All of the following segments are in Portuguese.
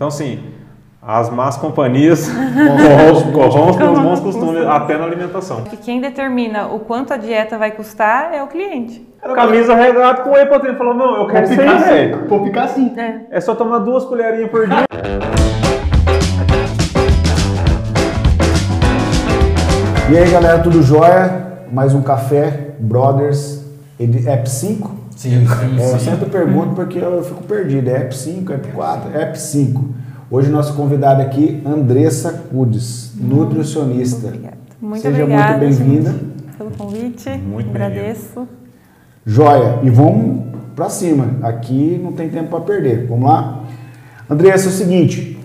Então, assim, as más companhias corrompem os bons costumes até na alimentação. Que quem determina o quanto a dieta vai custar é o cliente. Camisa regata com whey protein. Falou, não, eu quero ficar assim. Vou ficar assim. É. É só tomar duas colherinhas por dia. E aí, galera, tudo jóia? Mais um café, Brothers, App 5. Sim, sim, É, eu sim. sempre pergunto porque eu fico perdido. É App 5, App 4, App 5. Hoje nosso convidado aqui, Andressa Cudes, nutricionista. Obrigada. Muito Seja obrigada, muito bem-vinda. pelo convite. Muito Agradeço. Joia. E vamos pra cima. Aqui não tem tempo para perder. Vamos lá? Andressa, é o seguinte.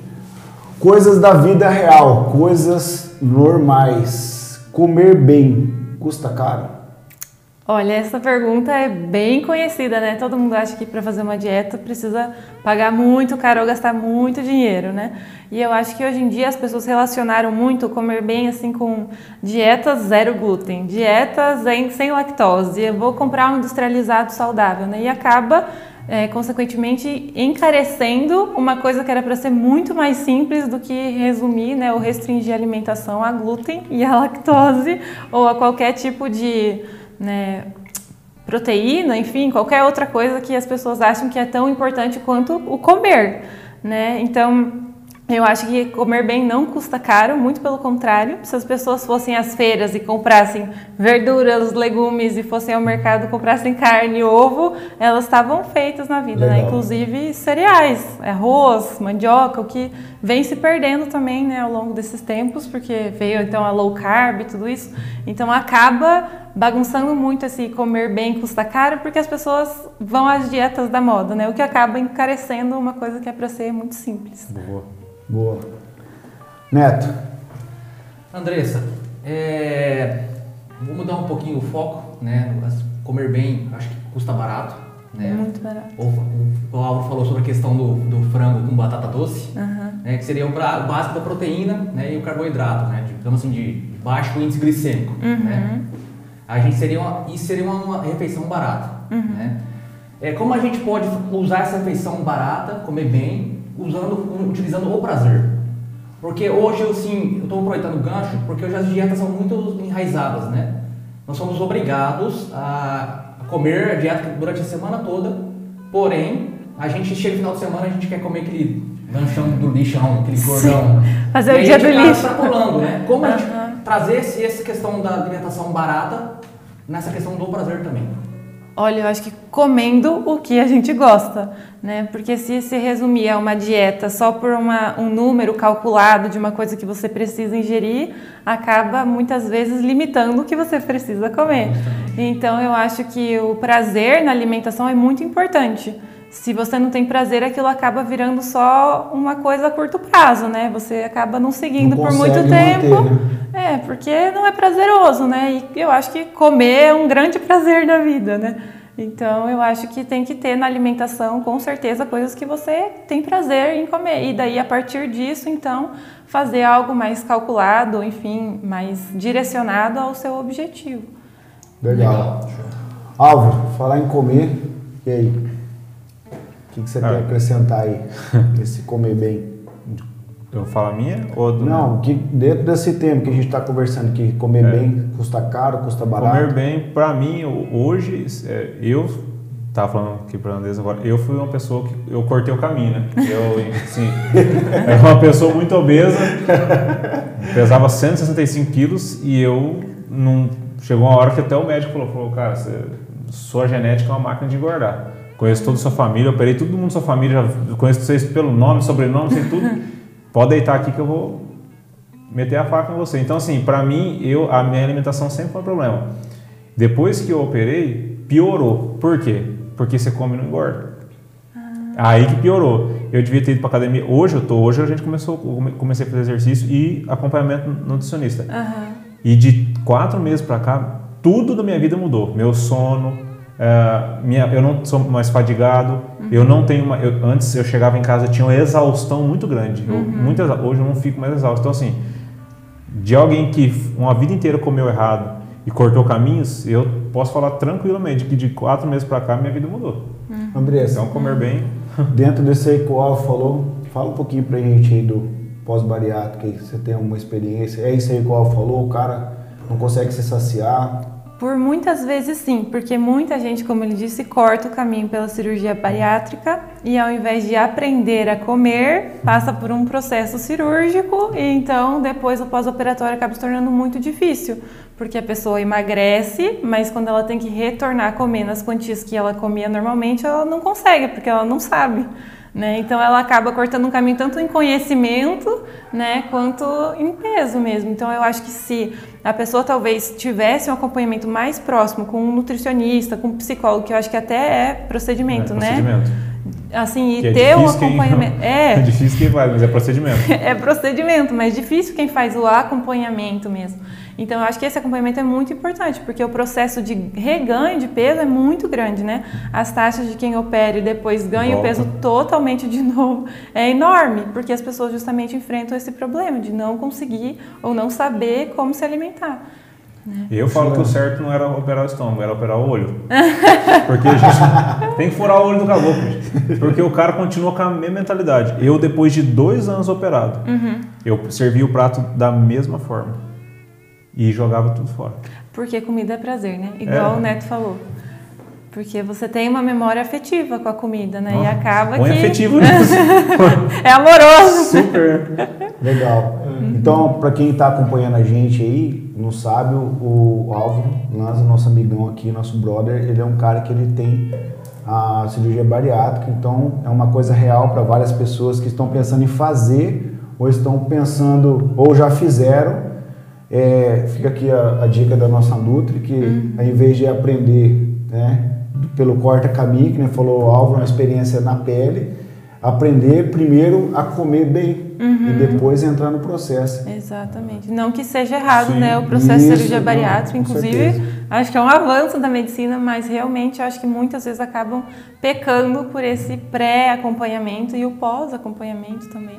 Coisas da vida real, coisas normais. Comer bem custa caro? Olha, essa pergunta é bem conhecida, né? Todo mundo acha que para fazer uma dieta precisa pagar muito caro ou gastar muito dinheiro, né? E eu acho que hoje em dia as pessoas relacionaram muito comer bem assim com dietas zero glúten, dietas em- sem lactose. Eu vou comprar um industrializado saudável, né? E acaba é, consequentemente encarecendo uma coisa que era para ser muito mais simples do que resumir, né, ou restringir a alimentação a glúten e a lactose ou a qualquer tipo de né, proteína, enfim, qualquer outra coisa que as pessoas acham que é tão importante quanto o comer, né? Então, eu acho que comer bem não custa caro, muito pelo contrário. Se as pessoas fossem às feiras e comprassem verduras, legumes e fossem ao mercado e comprassem carne e ovo, elas estavam feitas na vida, né? Inclusive cereais, arroz, mandioca, o que vem se perdendo também, né, ao longo desses tempos, porque veio então a low carb e tudo isso. Então acaba bagunçando muito esse comer bem custa caro, porque as pessoas vão às dietas da moda, né? O que acaba encarecendo uma coisa que é para ser muito simples. Boa. Boa. Neto, Andressa, é, vou mudar um pouquinho o foco, né? Comer bem, acho que custa barato, né? Muito barato. O, o, o Álvaro falou sobre a questão do, do frango com batata doce, né? Que seria o, pra- o básico da proteína né? e o carboidrato, né? Digamos assim, de baixo índice glicêmico, né? A gente seria uma, isso seria uma, uma refeição barata, né? É, como a gente pode usar essa refeição barata, comer bem, usando, utilizando o prazer? Porque hoje, assim, eu estou aproveitando o gancho, porque hoje as dietas são muito enraizadas, né? Nós somos obrigados a comer a dieta durante a semana toda, porém, a gente chega no final de semana, a gente quer comer aquele lanchão do lixão, aquele gordão. Fazer o dia do acaba lixo. extrapolando, né? Como a gente trazer esse, essa questão da alimentação barata nessa questão do prazer também. Olha, eu acho que comendo o que a gente gosta, né? Porque se se resumir a uma dieta só por uma, um número calculado de uma coisa que você precisa ingerir, acaba muitas vezes limitando o que você precisa comer. Então, eu acho que o prazer na alimentação é muito importante. Se você não tem prazer, aquilo acaba virando só uma coisa a curto prazo, né? Você acaba não seguindo Não por muito tempo. manter, né? É, porque não é prazeroso, né? E eu acho que comer é um grande prazer da vida, né? Então eu acho que tem que ter na alimentação, com certeza, coisas que você tem prazer em comer. E daí, a partir disso, então, fazer algo mais calculado, enfim, mais direcionado ao seu objetivo. legal. Álvaro, falar em comer, e aí? O que, que você Ah. quer acrescentar aí? Esse comer bem. Eu falar a minha ou do Não, que dentro desse tema que a gente está conversando, que comer bem custa caro, custa barato. Comer bem, pra mim, hoje, é, eu tava falando aqui pra Andresa agora, eu fui uma pessoa que eu cortei o caminho, né? Eu, assim, era uma pessoa muito obesa, pesava 165 quilos e eu não. Chegou uma hora que até o médico falou, falou cara, você- sua genética é uma máquina de engordar. Conheço toda a sua família, operei todo mundo da sua família, já conheço vocês pelo nome, sobrenome, sei tudo. Pode deitar aqui que eu vou meter a faca em você. Então, assim, pra mim, eu, a minha alimentação sempre foi um problema. Depois que eu operei, piorou. Por quê? Porque você come e não engorda. Aí que piorou. Eu devia ter ido pra academia. Hoje eu tô, hoje a gente começou, comecei a fazer exercício e acompanhamento nutricionista. E de quatro meses pra cá, tudo da minha vida mudou. Meu sono, eh, minha, eu não sou mais fadigado. Eu não tenho uma, eu- antes eu chegava em casa tinha uma exaustão muito grande. Eu, muito exa- hoje eu não fico mais exausto. Então assim, de alguém que uma vida inteira comeu errado e cortou caminhos, eu posso falar tranquilamente que de quatro meses pra cá minha vida mudou. Andressa, Então comer bem, dentro desse aí que o falou, Fala um pouquinho pra gente aí do pós-bariátrico, aí, você tem uma experiência. É isso aí que o Al falou, o cara não consegue se saciar. Por muitas vezes sim, porque muita gente, como ele disse, corta o caminho pela cirurgia bariátrica e ao invés de aprender a comer, passa por um processo cirúrgico e então depois o pós-operatório acaba se tornando muito difícil, porque a pessoa emagrece, mas quando ela tem que retornar a comer nas quantias que ela comia normalmente, ela não consegue, porque ela não sabe. Né? Então ela acaba cortando um caminho tanto em conhecimento, né, quanto em peso mesmo. Então eu acho que se a pessoa talvez tivesse um acompanhamento mais próximo com um nutricionista, com um psicólogo, que eu acho que até é procedimento, é, procedimento. Assim, e é ter um acompanhamento. Quem... É. é difícil quem faz, mas é procedimento. é procedimento, mas difícil quem faz o acompanhamento mesmo. Então, eu acho que esse acompanhamento é muito importante, porque o processo de reganho de peso é muito grande, né? As taxas de quem opera e depois ganha Volta. o peso totalmente de novo é enorme, porque as pessoas justamente enfrentam esse problema de não conseguir ou não saber como se alimentar. Né? Eu falo que o certo não era operar o estômago, era operar o olho. Porque a gente tem que furar o olho do caboclo. Porque o cara continua com a mesma mentalidade. Eu, depois de dois anos operado, uhum. eu servi o prato da mesma forma e jogava tudo fora. Porque comida é prazer, né? Igual é. o Neto falou. Porque você tem uma memória afetiva com a comida, né? Nossa, e acaba que... afetivo nisso. é amoroso. Super. Legal. Uhum. Então, para quem está acompanhando a gente aí, não sabe, o, o Álvaro, nosso amigão aqui, nosso brother, ele é um cara que ele tem a cirurgia bariátrica, então é uma coisa real para várias pessoas que estão pensando em fazer ou estão pensando ou já fizeram é, fica aqui a, a, dica da nossa Nutri, que uhum. ao invés de aprender né, pelo corta-caminho, que né, falou o Álvaro, uma experiência na pele, aprender primeiro a comer bem uhum. e depois entrar no processo. Exatamente. Não que seja errado, Sim. né? O processo Isso, de cirurgia bariátrica, inclusive, acho que é um avanço da medicina, mas realmente acho que muitas vezes acabam pecando por esse pré-acompanhamento e o pós-acompanhamento também.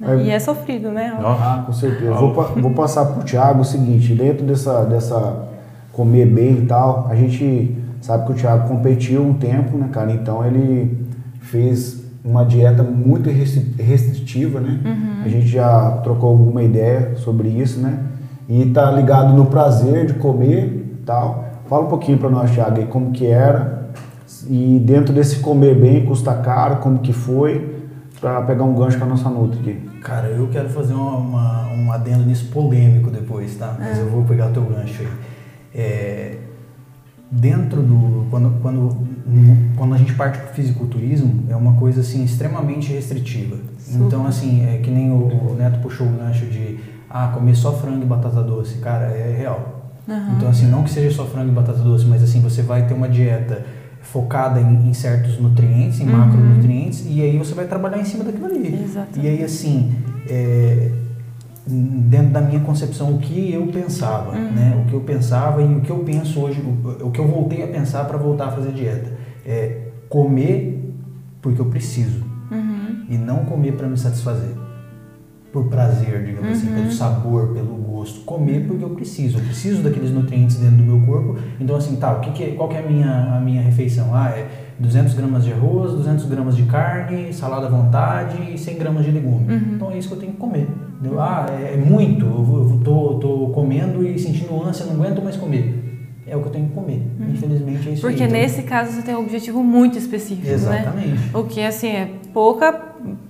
É, e é sofrido, né? Ah, com certeza. Vou, vou passar para o Thiago o seguinte, dentro dessa, dessa comer bem e tal, a gente sabe que o Thiago competiu um tempo, né, cara? Então ele fez uma dieta muito restritiva, né? Uhum. A gente já trocou alguma ideia sobre isso, né? E tá ligado no prazer de comer e tal. Fala um pouquinho para nós, Thiago, aí como que era e dentro desse comer bem, custa caro, como que foi para pegar um gancho com a nossa Nutri aqui. Cara, eu quero fazer uma, uma, um adendo nisso polêmico depois, tá? Mas é. eu vou pegar o teu gancho aí. É, dentro do. Quando, quando, quando a gente parte para o fisiculturismo, é uma coisa assim extremamente restritiva. Super. Então, assim, é que nem o, o, Neto puxou o gancho de ah, comer só frango e batata doce. Cara, é real. Uhum. Então, assim, não que seja só frango e batata doce, mas assim, você vai ter uma dieta focada em, em certos nutrientes, em uhum. macronutrientes, e aí você vai trabalhar em cima daquilo ali. Exatamente. E aí, assim, é, dentro da minha concepção, o que eu pensava, uhum. né? O que eu pensava e o que eu penso hoje, o, que eu voltei a pensar para voltar a fazer dieta. É comer porque eu preciso uhum. e não comer para me satisfazer por prazer, digamos uhum. assim, pelo uhum. sabor, pelo gosto. Comer porque eu preciso, eu preciso daqueles nutrientes dentro do meu corpo. Então, assim, tá, o que, que é, qual que é a minha, a minha refeição? Ah, é 200 gramas de arroz, 200 gramas de carne, salada à vontade e 100 gramas de legume. Uhum. Então, é isso que eu tenho que comer. Entendeu? Ah, é, é muito, eu tô, tô comendo e sentindo ânsia, não aguento mais comer é o que eu tenho que comer. Uhum. Infelizmente é isso Porque aí, então. nesse caso você tem um objetivo muito específico, né? Exatamente. né? O que assim é pouca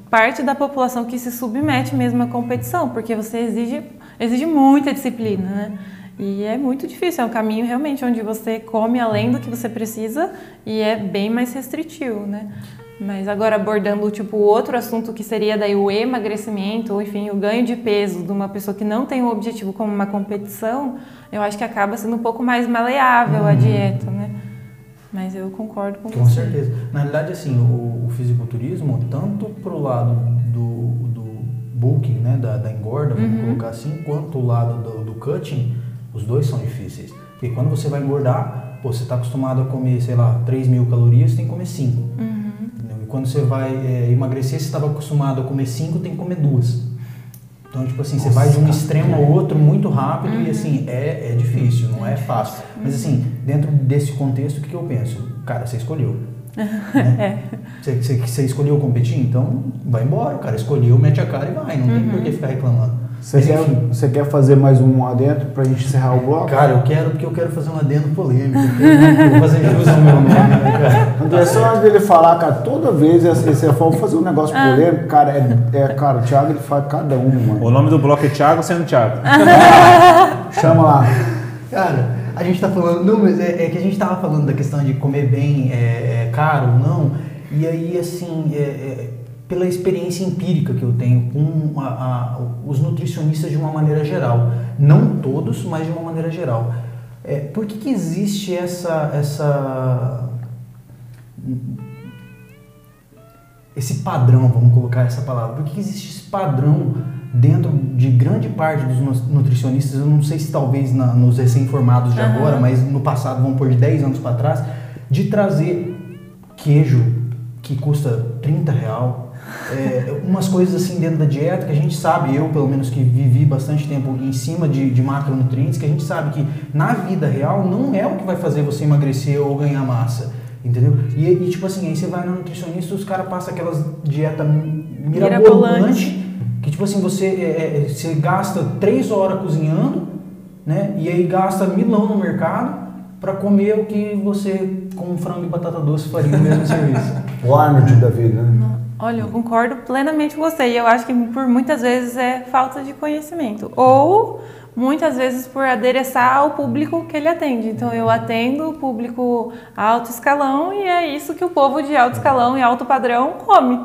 parte da população que se submete mesmo à competição, porque você exige, exige muita disciplina, né? E é muito difícil, é um caminho realmente onde você come além do que você precisa e é bem mais restritivo, né? Mas agora abordando tipo outro assunto que seria daí o emagrecimento, ou enfim, o ganho de peso de uma pessoa que não tem o objetivo como uma competição, eu acho que acaba sendo um pouco mais maleável uhum. a dieta, né? Mas eu concordo com, com você. Com certeza. Na realidade, assim, o, o fisiculturismo, tanto pro lado do, do bulking, né, da, da engorda, vamos uhum. colocar assim, quanto o lado do, do cutting, os dois são difíceis. Porque quando você vai engordar, pô, você está acostumado a comer, sei lá, 3 mil calorias, você tem que comer 5. Uhum. E quando você vai é, emagrecer, você estava acostumado a comer 5, tem que comer duas. Então, tipo assim, Nossa, você vai de um extremo ao outro muito rápido uhum. e assim, é, é difícil, não é fácil. Mas assim, dentro desse contexto, o que, que eu penso? Cara, você escolheu. Né? Você, você, você escolheu competir, então vai embora, cara. Escolheu, mete a cara e vai. Não tem por que ficar reclamando. Você quer, você quer fazer mais um adentro pra gente encerrar o bloco? Cara, eu quero porque eu quero fazer um adendo polêmico. Eu vou fazer jus ao meu nome, né, cara? André, só antes dele falar, cara, toda vez esse- você for fazer um negócio polêmico, cara, é, é, cara, o Thiago ele faz cada um, mano. O nome do bloco é Thiago sendo Thiago. Chama lá. Cara, a gente tá falando. Não, mas é, é que a gente tava falando da questão de comer bem é, é caro ou não. E aí, assim, é, é, pela experiência empírica que eu tenho com a- a- os nutricionistas de uma maneira geral. Não todos, mas de uma maneira geral. É, por que, que existe essa, essa. Esse padrão, vamos colocar essa palavra. Por que, existe esse padrão dentro de grande parte dos nu- nutricionistas? Eu não sei se talvez na- nos recém-formados de agora, mas no passado, vamos pôr de 10 anos para trás, de trazer queijo que custa 30 real. É, umas coisas assim dentro da dieta que a gente sabe, eu pelo menos que vivi bastante tempo em cima de, de macronutrientes, que a gente sabe que na vida real não é o que vai fazer você emagrecer ou ganhar massa. Entendeu? E, e, tipo assim, aí você vai no nutricionista os caras passam aquelas dieta mirabolante, que tipo assim, você, é, é, você gasta três horas cozinhando, né? E aí gasta milão no mercado para comer o que você com frango e batata doce faria no mesmo serviço. O Arnold da vida, né? Olha, eu concordo plenamente com você. E eu acho que por muitas vezes é falta de conhecimento. Ou muitas vezes por adereçar ao público que ele atende. Então eu atendo o público alto escalão e é isso que o povo de alto escalão e alto padrão come.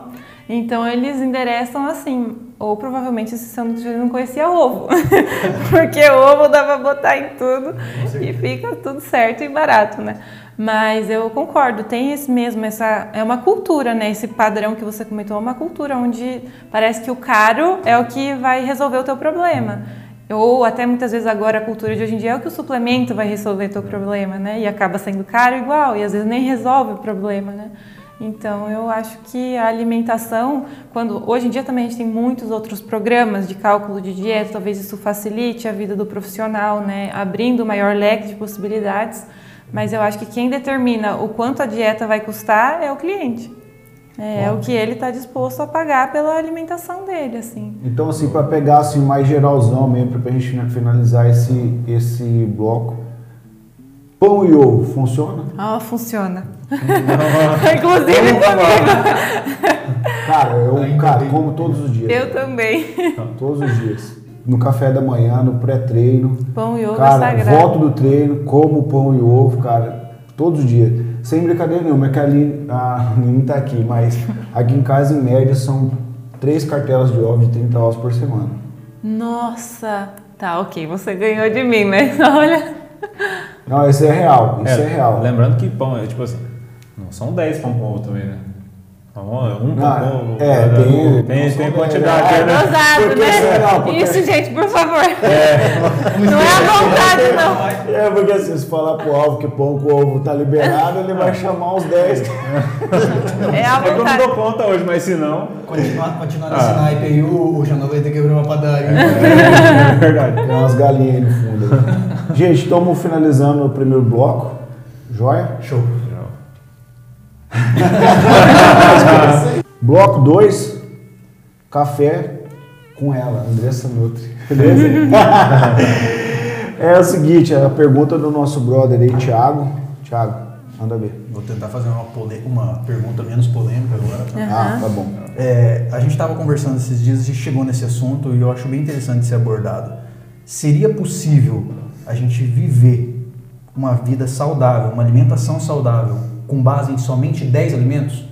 Então eles endereçam assim. Ou provavelmente esse nutricionista não conhecia ovo. Porque ovo dá pra botar em tudo e fica tudo certo e barato, né? Mas eu concordo, tem esse mesmo, essa é uma cultura, né? Esse padrão que você comentou é uma cultura onde parece que o caro é o que vai resolver o teu problema. Ou até muitas vezes agora a cultura de hoje em dia é o que o suplemento vai resolver o teu problema, né? E acaba sendo caro igual, e às vezes nem resolve o problema, né? Então eu acho que a alimentação, quando hoje em dia também a gente tem muitos outros programas de cálculo de dieta, talvez isso facilite a vida do profissional, né? Abrindo maior leque de possibilidades. Mas eu acho que quem determina o quanto a dieta vai custar é o cliente. É, é o que ele está disposto a pagar pela alimentação dele, assim. Então, assim, para pegar assim, mais geralzão mesmo, pra gente finalizar esse, esse bloco. Pão e ovo, funciona? Ah, funciona. Inclusive comigo. Cara, eu cara, como todos os dias. Eu também. Todos os dias. No café da manhã, no pré-treino. Pão e ovo é Cara, sagrado. volto do treino, como pão e ovo, cara, todos os dias. Sem brincadeira nenhuma, é que a Aline, a Aline tá aqui, mas aqui em casa, em média, são três cartelas de ovo de 30 ovos por semana. Nossa. Tá, ok. Você ganhou de mim, né? Olha. Não, isso é real, isso é, real. Lembrando que pão é tipo assim, não são 10 pão com ovo também, né? Um Ah, ovo. é, cada- tem- tem, tem, quantidade, né? Dosado, Porque- né? não, porque- Isso, gente, por favor. Não é a vontade, não. É, porque assim, se falar pro Alvo que pão com ovo tá liberado, ele vai chamar uns 10. É a É que eu não vontade. dou conta hoje, mas se não. Continuar, continuar nesse naipe aí, o, o Janão vai ter que abrir uma padaria. É verdade. Tem umas galinhas aí no fundo. Gente, estamos finalizando o primeiro bloco. Joia? Show. Bloco 2, café com ela, Andressa Nutri. Beleza? é o seguinte, a pergunta do nosso brother aí, Thiago. Thiago, manda ver. Vou tentar fazer uma, uma pergunta menos polêmica agora. tá? Ah, tá bom. É, a gente estava conversando esses dias, a gente chegou nesse assunto e eu acho bem interessante ser abordado. Seria possível a gente viver uma vida saudável, uma alimentação saudável, com base em somente 10 alimentos?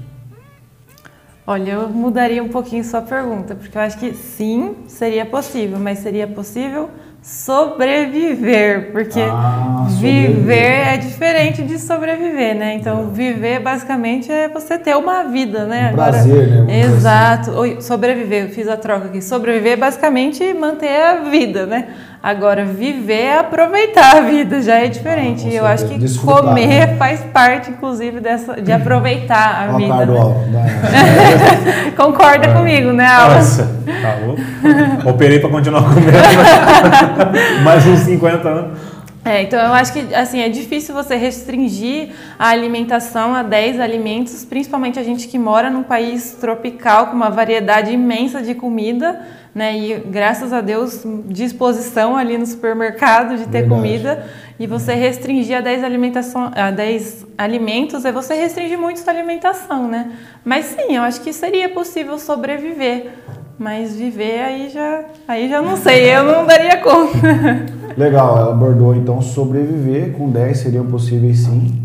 Olha, eu mudaria um pouquinho sua pergunta, porque eu acho que sim, seria possível, mas seria possível sobreviver, porque Ah, sobreviver. viver é diferente de sobreviver, né? Então, viver basicamente é você ter uma vida, né? Um prazer, né? Vamos dizer Exato. Oi, sobreviver, eu fiz a troca aqui. Sobreviver é basicamente manter a vida, né? Agora, viver é aproveitar a vida, já é diferente. Ah, e eu acho que. Desfrutar, comer né? faz parte, inclusive, dessa, de aproveitar a Ó, vida. cara do né? Concorda comigo, né, Alan? Nossa, tá louco. Operei pra continuar comendo. Mais uns 50 anos. É, então eu acho que assim, é difícil você restringir a alimentação a 10 alimentos, principalmente a gente que mora num país tropical com uma variedade imensa de comida, né? E graças a Deus, disposição ali no supermercado de ter Verdade. comida. E você restringir a 10, alimentação, a 10 alimentos é você restringir muito sua alimentação, né? Mas sim, eu acho que seria possível sobreviver. Mas viver aí já, aí já não sei, eu não daria conta. Legal, ela abordou então sobreviver com 10 seriam possíveis sim.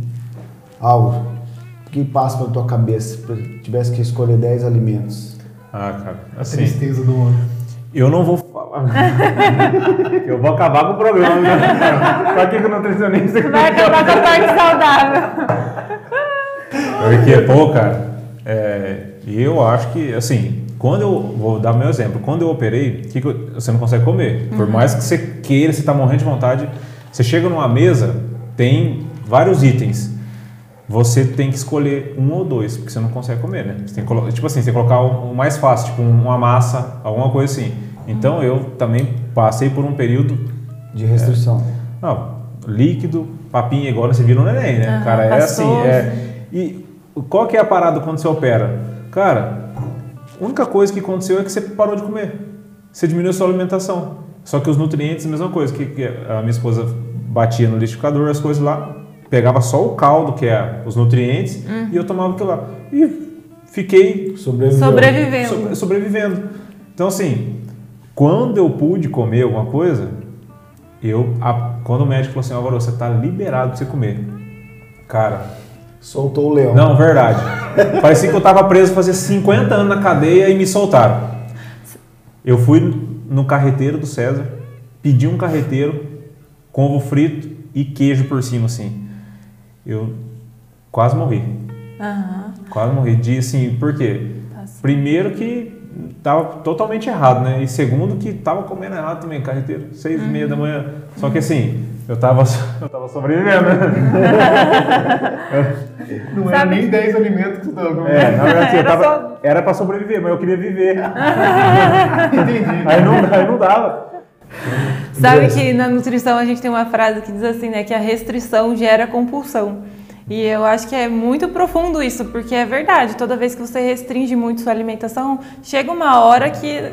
Algo que passa pela tua cabeça se tivesse que escolher 10 alimentos. Ah, cara, A assim, tristeza do homem. Eu não vou falar. eu vou acabar com o programa. Né? Pra que o nutricionista... Vai acabar com a parte saudável. Porque, pô, cara, é, eu acho que, assim, quando eu vou dar meu exemplo, quando eu operei, que que eu- você não consegue comer. Por mais que você queira, você tá morrendo de vontade, você chega numa mesa, tem vários itens. Você tem que escolher um ou dois, porque você não consegue comer, né? Você tem que tipo assim, você tem que colocar o mais fácil, tipo uma massa, alguma coisa assim. Então eu também passei por um período De restrição. não, líquido, papinha igual você vira no neném, né? Cara, é assim. pastoso. É, e qual que é a parada quando você opera? Cara, a única coisa que aconteceu é que você parou de comer. Você diminuiu a sua alimentação. Só que os nutrientes, a mesma coisa. Que, que a minha esposa batia no liquidificador, as coisas lá, pegava só o caldo, que é os nutrientes, e eu tomava aquilo lá. E fiquei. Sobrevivendo. sobre- sobrevivendo. Então, assim, quando eu pude comer alguma coisa, eu, a- quando o médico falou assim, agora você está liberado para você comer. Cara, Soltou o leão. não, verdade. Parecia que eu estava preso fazia 50 anos na cadeia e me soltaram. Eu fui no carreteiro do César, pedi um carreteiro com ovo frito e queijo por cima, assim. Eu quase morri. Aham. Quase morri. De assim, por quê? Tá. Primeiro que tava totalmente errado, né? E segundo que tava comendo errado também, carreteiro, seis e meia da manhã. Só que assim, eu tava, eu tava sobrevivendo, né? Não era Sabe- nem 10 alimentos que você estava comendo. É, na verdade, eu Era tava, só- era pra sobreviver, mas eu queria viver. Entendi. Aí não, aí não dava. Sabe que na nutrição a gente tem uma frase que diz assim, né, que a restrição gera compulsão. E eu acho que é muito profundo isso, porque é verdade, toda vez que você restringe muito sua alimentação, chega uma hora que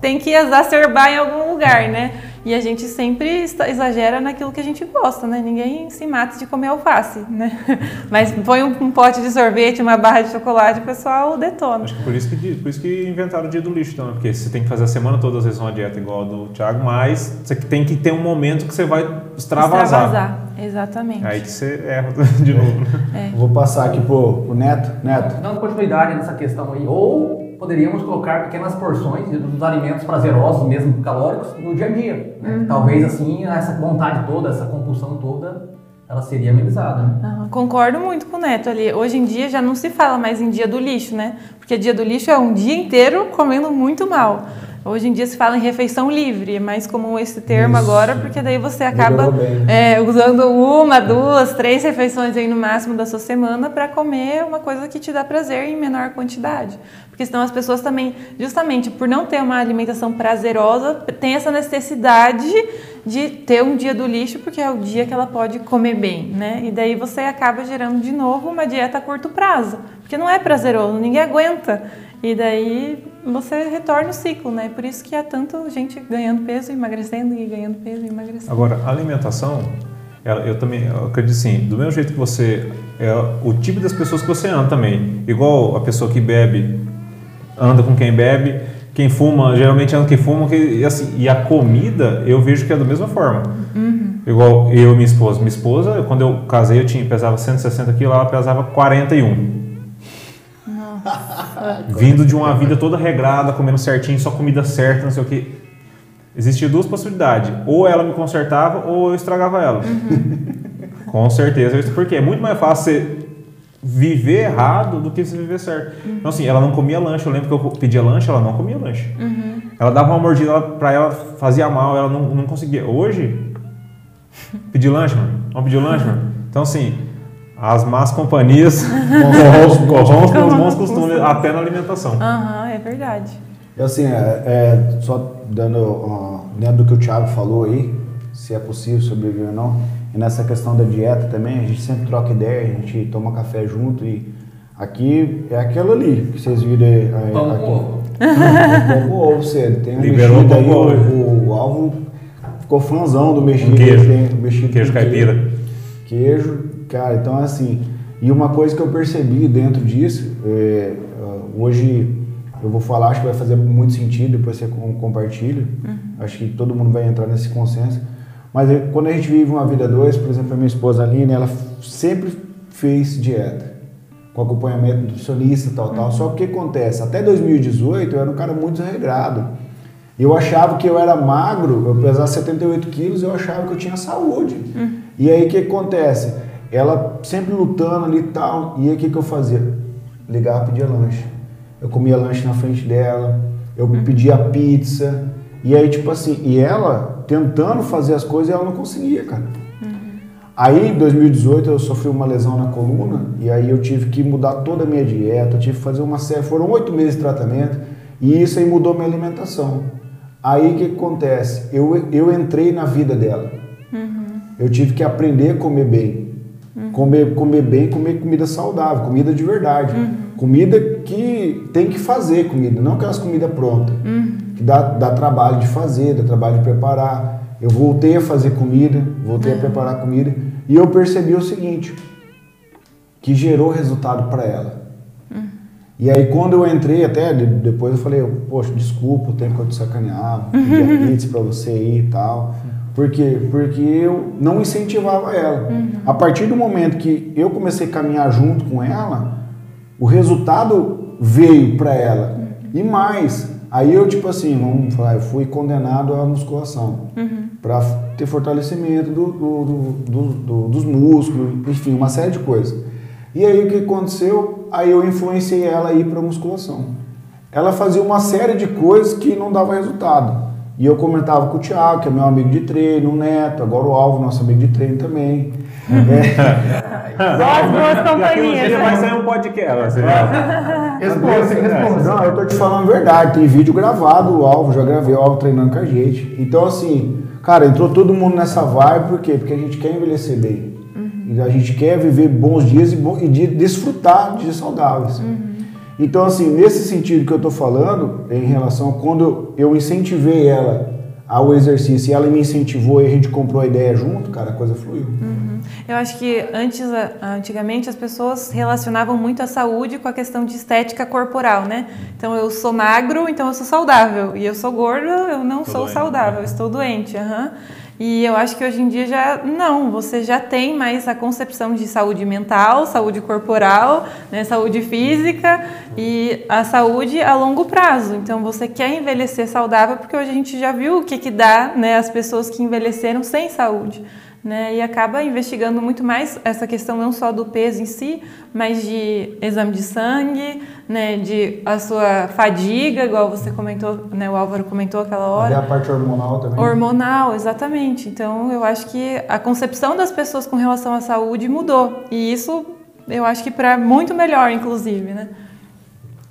tem que exacerbar em algum lugar, né? E a gente sempre exagera naquilo que a gente gosta, né? Ninguém se mata de comer alface, né? Mas põe um, um pote de sorvete, uma barra de chocolate, o pessoal detona. Acho que por isso que, por isso que inventaram o dia do lixo também, porque você tem que fazer a semana toda, às vezes, uma dieta igual a do Thiago, mas você tem que ter um momento que você vai extravasar. Extravasar, exatamente. Aí que você erra de novo. né? Vou passar aqui pro, pro Neto. Neto, Dando continuidade nessa questão aí, ou poderíamos colocar pequenas porções dos alimentos prazerosos, mesmo calóricos, no dia a dia. né? Talvez assim, essa vontade toda, essa compulsão toda, ela seria amenizada. né? Aham, Concordo muito com o Neto ali. Hoje em dia já não se fala mais em dia do lixo, né? Porque dia do lixo é um dia inteiro comendo muito mal. Hoje em dia se fala em refeição livre, é mais comum esse termo Isso. agora, porque daí você acaba é, usando uma, duas, três refeições aí no máximo da sua semana para comer uma coisa que te dá prazer em menor quantidade. Porque senão as pessoas também, justamente por não ter uma alimentação prazerosa, tem essa necessidade de ter um dia do lixo, porque é o dia que ela pode comer bem, né? E daí você acaba gerando de novo uma dieta a curto prazo, porque não é prazeroso, ninguém aguenta. E daí você retorna o ciclo, né? Por isso que há tanta gente ganhando peso, emagrecendo e ganhando peso e emagrecendo. Agora, a alimentação, eu também eu acredito assim, do mesmo jeito que você. É o tipo das pessoas que você anda também. Igual a pessoa que bebe, anda com quem bebe, quem fuma, geralmente anda com quem fuma, que, e, assim, e a comida eu vejo que é da mesma forma. Igual eu e minha esposa. Minha esposa, quando eu casei, eu tinha, pesava 160 quilos, ela pesava 41. Vindo de uma vida toda regrada, comendo certinho, só comida certa, não sei o que. Existia duas possibilidades. Ou ela me consertava ou eu estragava ela. Com certeza. Porque é muito mais fácil você viver errado do que você viver certo. Então, assim, ela não comia lanche. Eu lembro que eu pedia lanche, ela não comia lanche. Ela dava uma mordida ela, pra ela, fazia mal, ela não, não conseguia. Hoje, pedir lanche, mano. Vamos pedir lanche, mano. Então, assim, as más companhias corrompem os bons costumes, até na alimentação. Aham, é verdade. E assim, é, é, só dando ó, dentro do que o Thiago falou aí, se é possível sobreviver ou não. E nessa questão da dieta também, a gente sempre troca ideia, a gente toma café junto e aqui é aquilo ali que vocês viram aí. Pão aqui. com ovo. Pão com ovo, cedo. Tem um Liberou mexido aí, o, o Alvo ficou fãzão do mexido. Um queijo. tem o mexido Queijo caipira. Queijo, cara, então assim, e uma coisa que eu percebi dentro disso, é, uh, hoje eu vou falar, acho que vai fazer muito sentido, depois você com- compartilha, acho que todo mundo vai entrar nesse consenso, mas é, quando a gente vive uma vida dois, por exemplo, a minha esposa Aline, ela sempre fez dieta, com acompanhamento nutricionista e tal, tal, só que o que acontece, até 2018 eu era um cara muito regrado, eu achava que eu era magro, eu pesava 78 quilos, eu achava que eu tinha saúde. E aí o que acontece? Ela sempre lutando ali e tal, e aí o que, que eu fazia? Ligava e pedia lanche. Eu comia lanche na frente dela, eu pedia pizza, e aí tipo assim, e ela tentando fazer as coisas e ela não conseguia, cara. Aí, em 2018, eu sofri uma lesão na coluna e aí eu tive que mudar toda a minha dieta, eu tive que fazer uma série, foram oito meses de tratamento e isso aí mudou minha alimentação. Aí o que, que acontece? Eu, eu entrei na vida dela. Eu tive que aprender a comer bem. Comer, comer bem, comer comida saudável, comida de verdade. Comida que tem que fazer comida, não aquelas comidas prontas. Que dá, dá trabalho de fazer, dá trabalho de preparar. Eu voltei a fazer comida, voltei a preparar comida. E eu percebi o seguinte, que gerou resultado para ela. E aí quando eu entrei, até de- depois eu falei, poxa, desculpa o tempo que eu te sacaneava, pedi a pizza pra você ir e tal. Por quê? Porque eu não incentivava ela. A partir do momento que eu comecei a caminhar junto com ela, o resultado veio pra ela. E mais, aí eu tipo assim, vamos falar, eu fui condenado à musculação. Pra ter fortalecimento do- do- do- dos músculos, enfim, uma série de coisas. E aí o que aconteceu? Aí eu influenciei ela a ir para musculação. Ela fazia uma série de coisas que não dava resultado. E eu comentava com o Thiago, que é meu amigo de treino, o Neto, agora o Alvo, nosso amigo de treino também. É, Só as duas companhias. dias vai né? sair um podcast. Responsa, responsa. Não, eu tô te falando a verdade, tem vídeo gravado, o Alvo, já gravei o Alvo treinando com a gente. Então, assim, cara, entrou todo mundo nessa vibe, por quê? Porque a gente quer envelhecer bem. E a gente quer viver bons dias e, bo- e de desfrutar de dias saudáveis. Então, assim, nesse sentido que eu tô falando, em relação a quando eu incentivei ela ao exercício e ela me incentivou e a gente comprou a ideia junto, cara, a coisa fluiu. Eu acho que antes, antigamente, as pessoas relacionavam muito a saúde com a questão de estética corporal, né? Então, eu sou magro, então eu sou saudável. E eu sou gordo, eu não Tô sou doente, saudável, estou doente. aham. E eu acho que hoje em dia já não, você já tem mais a concepção de saúde mental, saúde corporal, né, saúde física e a saúde a longo prazo. Então você quer envelhecer saudável porque hoje a gente já viu o que, que dá né, as pessoas que envelheceram sem saúde. Né, e acaba investigando muito mais essa questão não só do peso em si, mas de exame de sangue, né, de a sua fadiga, igual você comentou, né, o Álvaro comentou aquela hora. Até a parte hormonal também. Hormonal, exatamente. Então, eu acho que a concepção das pessoas com relação à saúde mudou. E isso, eu acho que para muito melhor, inclusive, né?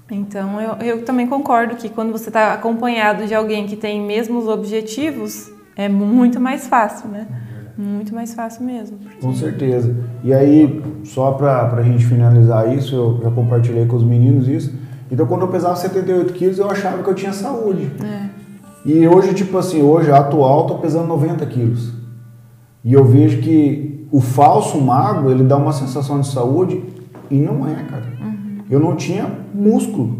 Então, eu, eu também concordo que quando você está acompanhado de alguém que tem mesmos objetivos, é muito mais fácil, né? Muito mais fácil mesmo. porque- Com certeza. E aí, só pra, pra gente finalizar isso, eu já compartilhei com os meninos isso. Então, quando eu pesava 78 quilos, eu achava que eu tinha saúde. É. E hoje, tipo assim, hoje, atual, tô pesando 90 quilos. E eu vejo que o falso magro, ele dá uma sensação de saúde e não é, cara. Eu não tinha músculo.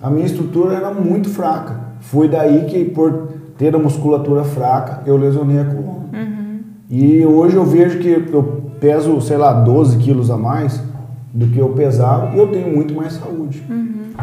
A minha estrutura era muito fraca. Foi daí que, por ter a musculatura fraca, eu lesionei a coluna. E hoje eu vejo que eu peso, sei lá, 12 quilos a mais do que eu pesava e eu tenho muito mais saúde.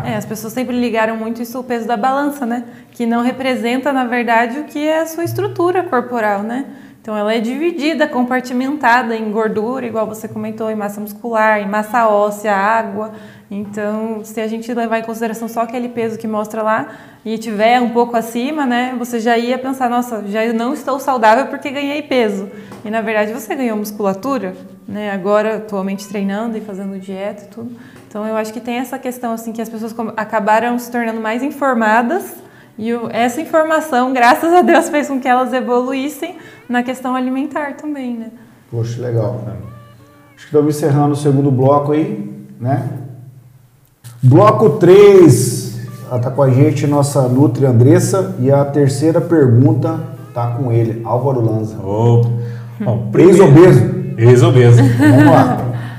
É, as pessoas sempre ligaram muito isso ao peso da balança, né? Que não representa, na verdade, o que é a sua estrutura corporal, né? Então ela é dividida, compartimentada em gordura, igual você comentou, em massa muscular, em massa óssea, água. Então, se a gente levar em consideração só aquele peso que mostra lá e tiver um pouco acima, né, você já ia pensar, nossa, já não estou saudável porque ganhei peso. E na verdade você ganhou musculatura, né? Agora atualmente treinando e fazendo dieta e tudo. Então eu acho que tem essa questão assim que as pessoas acabaram se tornando mais informadas E essa informação, graças a Deus, fez com que elas evoluíssem na questão alimentar também, né? Poxa, legal. Acho que estamos encerrando o segundo bloco aí, né? Bloco 3. Ela tá com a gente, nossa Nutri Andressa. E a terceira pergunta tá com ele, Álvaro Lanza. Oh. Bom, Ex-obeso. Ex-obeso. Vamos lá.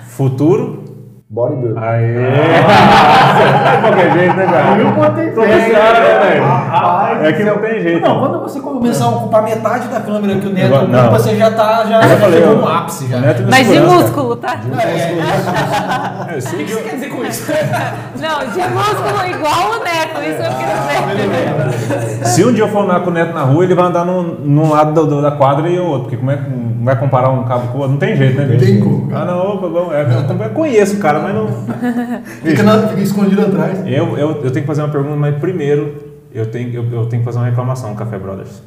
Futuro. Bodybuilder. Aê! de qualquer jeito, né, cara? Quanto tem Tô fé, viciado, né, velho? Rapaz É que não tem jeito. Não, quando você começar a ocupar metade da câmera que o Neto ocupa, não. você já tá, já, Eu já falei, chegou no ápice já. Mas de músculo, tá? cara. É, se O que eu- você quer dizer com isso? Não, de músculo igual o Neto, isso eu queria dizer. Se um dia eu for andar com o Neto na rua, ele vai andar num, num lado do- do- da quadra e o outro. Porque como é que não vai comparar um cabo com o outro? Não tem jeito, né, Não bicho? tem como, Ah, não, opa, bom. É, eu, eu conheço o cara, mas não. Fica, na- fica escondido atrás. Eu, eu, eu tenho que fazer uma pergunta, mas primeiro eu tenho, eu, eu tenho que fazer uma reclamação no Café Brothers.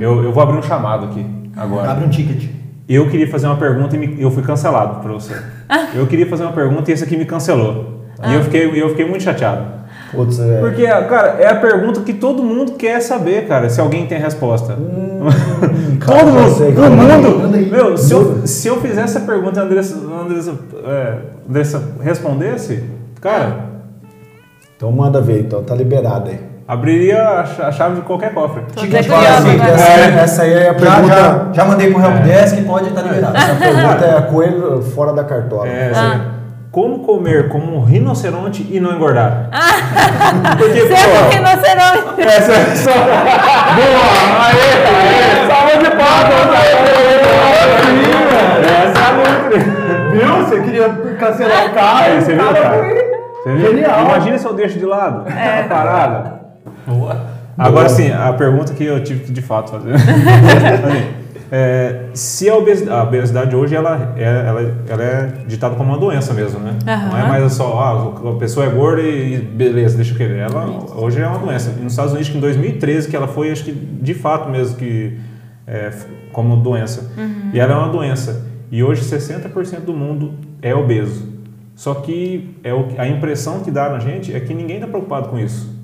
Eu, eu vou abrir um chamado aqui agora. Abre um ticket. Eu queria fazer uma pergunta e me- eu fui cancelado pra você. Eu queria fazer uma pergunta e esse aqui me cancelou. E eu fiquei, eu fiquei muito chateado. Putz, é. Porque, cara, é a pergunta que todo mundo quer saber, cara, se alguém tem a resposta. cara, todo mundo, sei, o cara. Manda mundo. aí. Meu, se eu, se eu fizesse a pergunta e a Andressa, Andressa, é, Andressa respondesse, cara, Então manda ver, então, tá liberado aí. Abriria a cha- a chave de qualquer cofre. Tô até curiosa vazio, agora. Essa, essa aí é a Já, pergunta. já, já mandei pro helpdesk, pode estar liberado. Essa pergunta é coelho fora da cartola. É, assim, como comer como um rinoceronte e não engordar? Porque, Você é um rinoceronte. Essa é só. Boa! Aê, aê! Salva de palmas! Essa é a Nutri. Viu? Você queria cancelar o cara. Aí, você viu, cara? Você viu? Genial. Imagina se eu deixo de lado a parada. Agora sim, a pergunta que eu tive que de fato fazer. É, se a obesidade, a obesidade hoje ela é, ela, ela é ditada como uma doença mesmo, né? Não é mais só, ah, a pessoa é gorda e beleza, deixa eu querer. Ela hoje é uma doença. E nos Estados Unidos, que em 2013, que ela foi, acho que de fato mesmo, que é, como doença. E ela é uma doença. E hoje 60% do mundo é obeso. Só que é o, a impressão que dá na gente é que ninguém está preocupado com isso.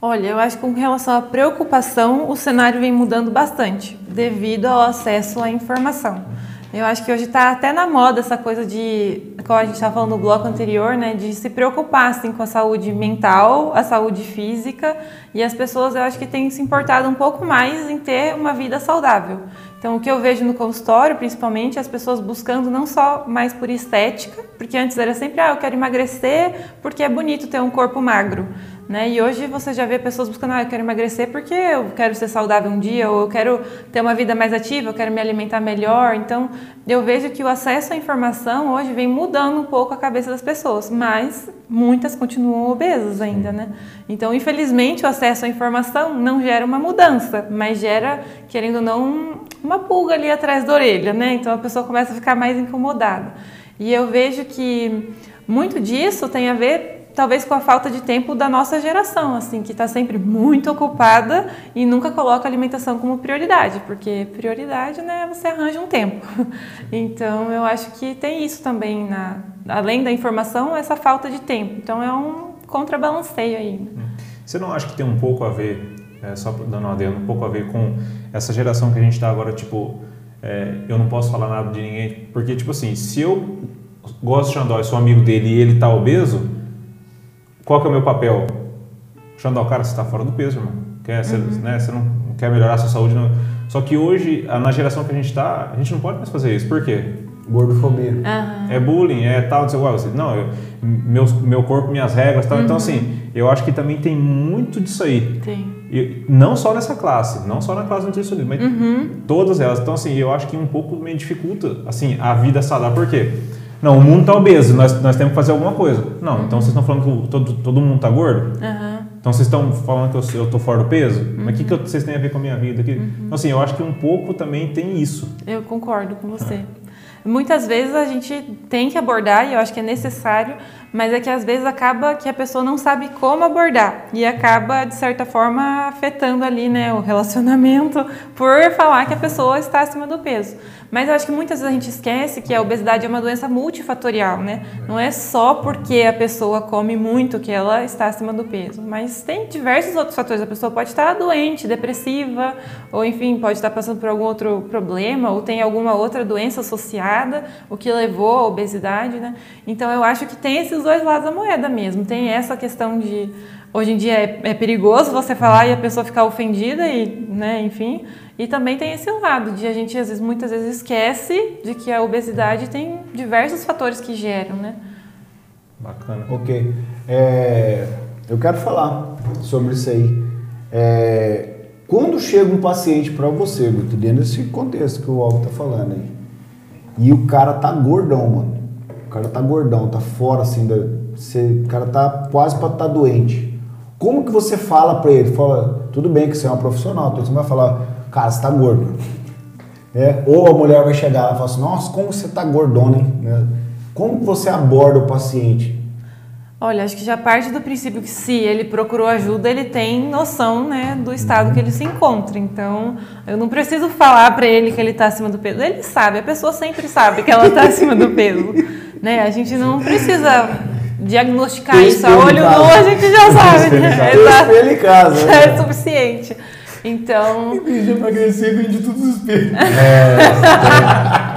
Olha, eu acho que com relação à preocupação, o cenário vem mudando bastante, devido ao acesso à informação. Eu acho que hoje está até na moda essa coisa de, como a gente estava falando no bloco anterior, né, de se preocupar assim, com a saúde mental, a saúde física, e as pessoas eu acho que têm se importado um pouco mais em ter uma vida saudável. Então, o que eu vejo no consultório, principalmente, é as pessoas buscando não só mais por estética, porque antes era sempre, ah, eu quero emagrecer porque é bonito ter um corpo magro. Né? E hoje você já vê pessoas buscando, ah, eu quero emagrecer porque eu quero ser saudável um dia, ou eu quero ter uma vida mais ativa, eu quero me alimentar melhor. Então, eu vejo que o acesso à informação hoje vem mudando um pouco a cabeça das pessoas, mas muitas continuam obesas ainda, né? Então, infelizmente, o acesso à informação não gera uma mudança, mas gera, querendo ou não, um- uma pulga ali atrás da orelha, né? Então, a pessoa começa a ficar mais incomodada. E eu vejo que muito disso tem a ver talvez com a falta de tempo da nossa geração, assim, que está sempre muito ocupada e nunca coloca a alimentação como prioridade, porque prioridade, né, você arranja um tempo. Então, eu acho que tem isso também, na, além da informação, essa falta de tempo. Então, é um contrabalanceio aí. Você não acha que tem um pouco a ver, é, só dando uma adendo, um pouco a ver com essa geração que a gente está agora, tipo, é, eu não posso falar nada de ninguém, porque, tipo assim, se eu gosto do Xandó e sou amigo dele e ele tá obeso, qual que é o meu papel? Xandó, cara, você tá fora do peso, irmão. Quer, você, né, você não quer melhorar a sua saúde, não. Só que hoje, na geração que a gente tá, a gente não pode mais fazer isso. Por quê? Gordofobia. É bullying, é tal, não sei o que. Não, eu, meu, meu corpo, minhas regras tal. Então, assim, eu acho que também tem muito disso aí. Tem. E não só nessa classe, não só na classe nutricionista, mas todas elas. Então, assim, eu acho que um pouco me dificulta, assim, a vida saudável. Por quê? Não, o mundo tá obeso, nós, nós temos que fazer alguma coisa. Não, então vocês estão falando que o- todo, todo mundo tá gordo? Aham. Então vocês estão falando que eu, eu tô fora do peso? Mas o que, que eu- vocês têm a ver com a minha vida aqui? Então, assim, eu acho que um pouco também tem isso. Eu concordo com você. Muitas vezes a gente tem que abordar, e eu acho que é necessário, mas é que às vezes acaba que a pessoa não sabe como abordar e acaba, de certa forma, afetando ali, né, o relacionamento por falar que a pessoa está acima do peso. Mas eu acho que muitas vezes a gente esquece que a obesidade é uma doença multifatorial, né? Não é só porque a pessoa come muito que ela está acima do peso, mas tem diversos outros fatores. A pessoa pode estar doente, depressiva, ou enfim, pode estar passando por algum outro problema, ou tem alguma outra doença associada, o que levou à obesidade, né? Então eu acho que tem esses dois lados da moeda mesmo. Tem essa questão de hoje em dia é, é perigoso você falar e a pessoa ficar ofendida e, né, enfim. E também tem esse lado de a gente às vezes, muitas vezes esquece de que a obesidade tem diversos fatores que geram, né? Bacana. Ok. É, eu quero falar sobre isso aí. É, quando chega um paciente para você, dentro desse contexto que o Alvo tá falando aí, e o cara tá gordão, mano. Cara tá gordão, tá fora assim, da, você, o cara tá quase para estar tá doente. Como que você fala para ele? Fala, tudo bem que você é uma profissional, então você vai falar, cara, você tá gordo. É, ou a mulher vai chegar e falar assim, nossa, como você tá gordona, hein? É, como você aborda o paciente? Olha, acho que já parte do princípio que se ele procurou ajuda, ele tem noção né, do estado que ele se encontra. Então, eu não preciso falar para ele que ele está acima do peso. Ele sabe, a pessoa sempre sabe que ela está acima do peso. Né? A gente não precisa diagnosticar isso a olho nu, a gente já sabe. Né? Exato. Ele casa, já é suficiente. Então. Emagrecer, emagrecer, vende tudo os espelhos. É,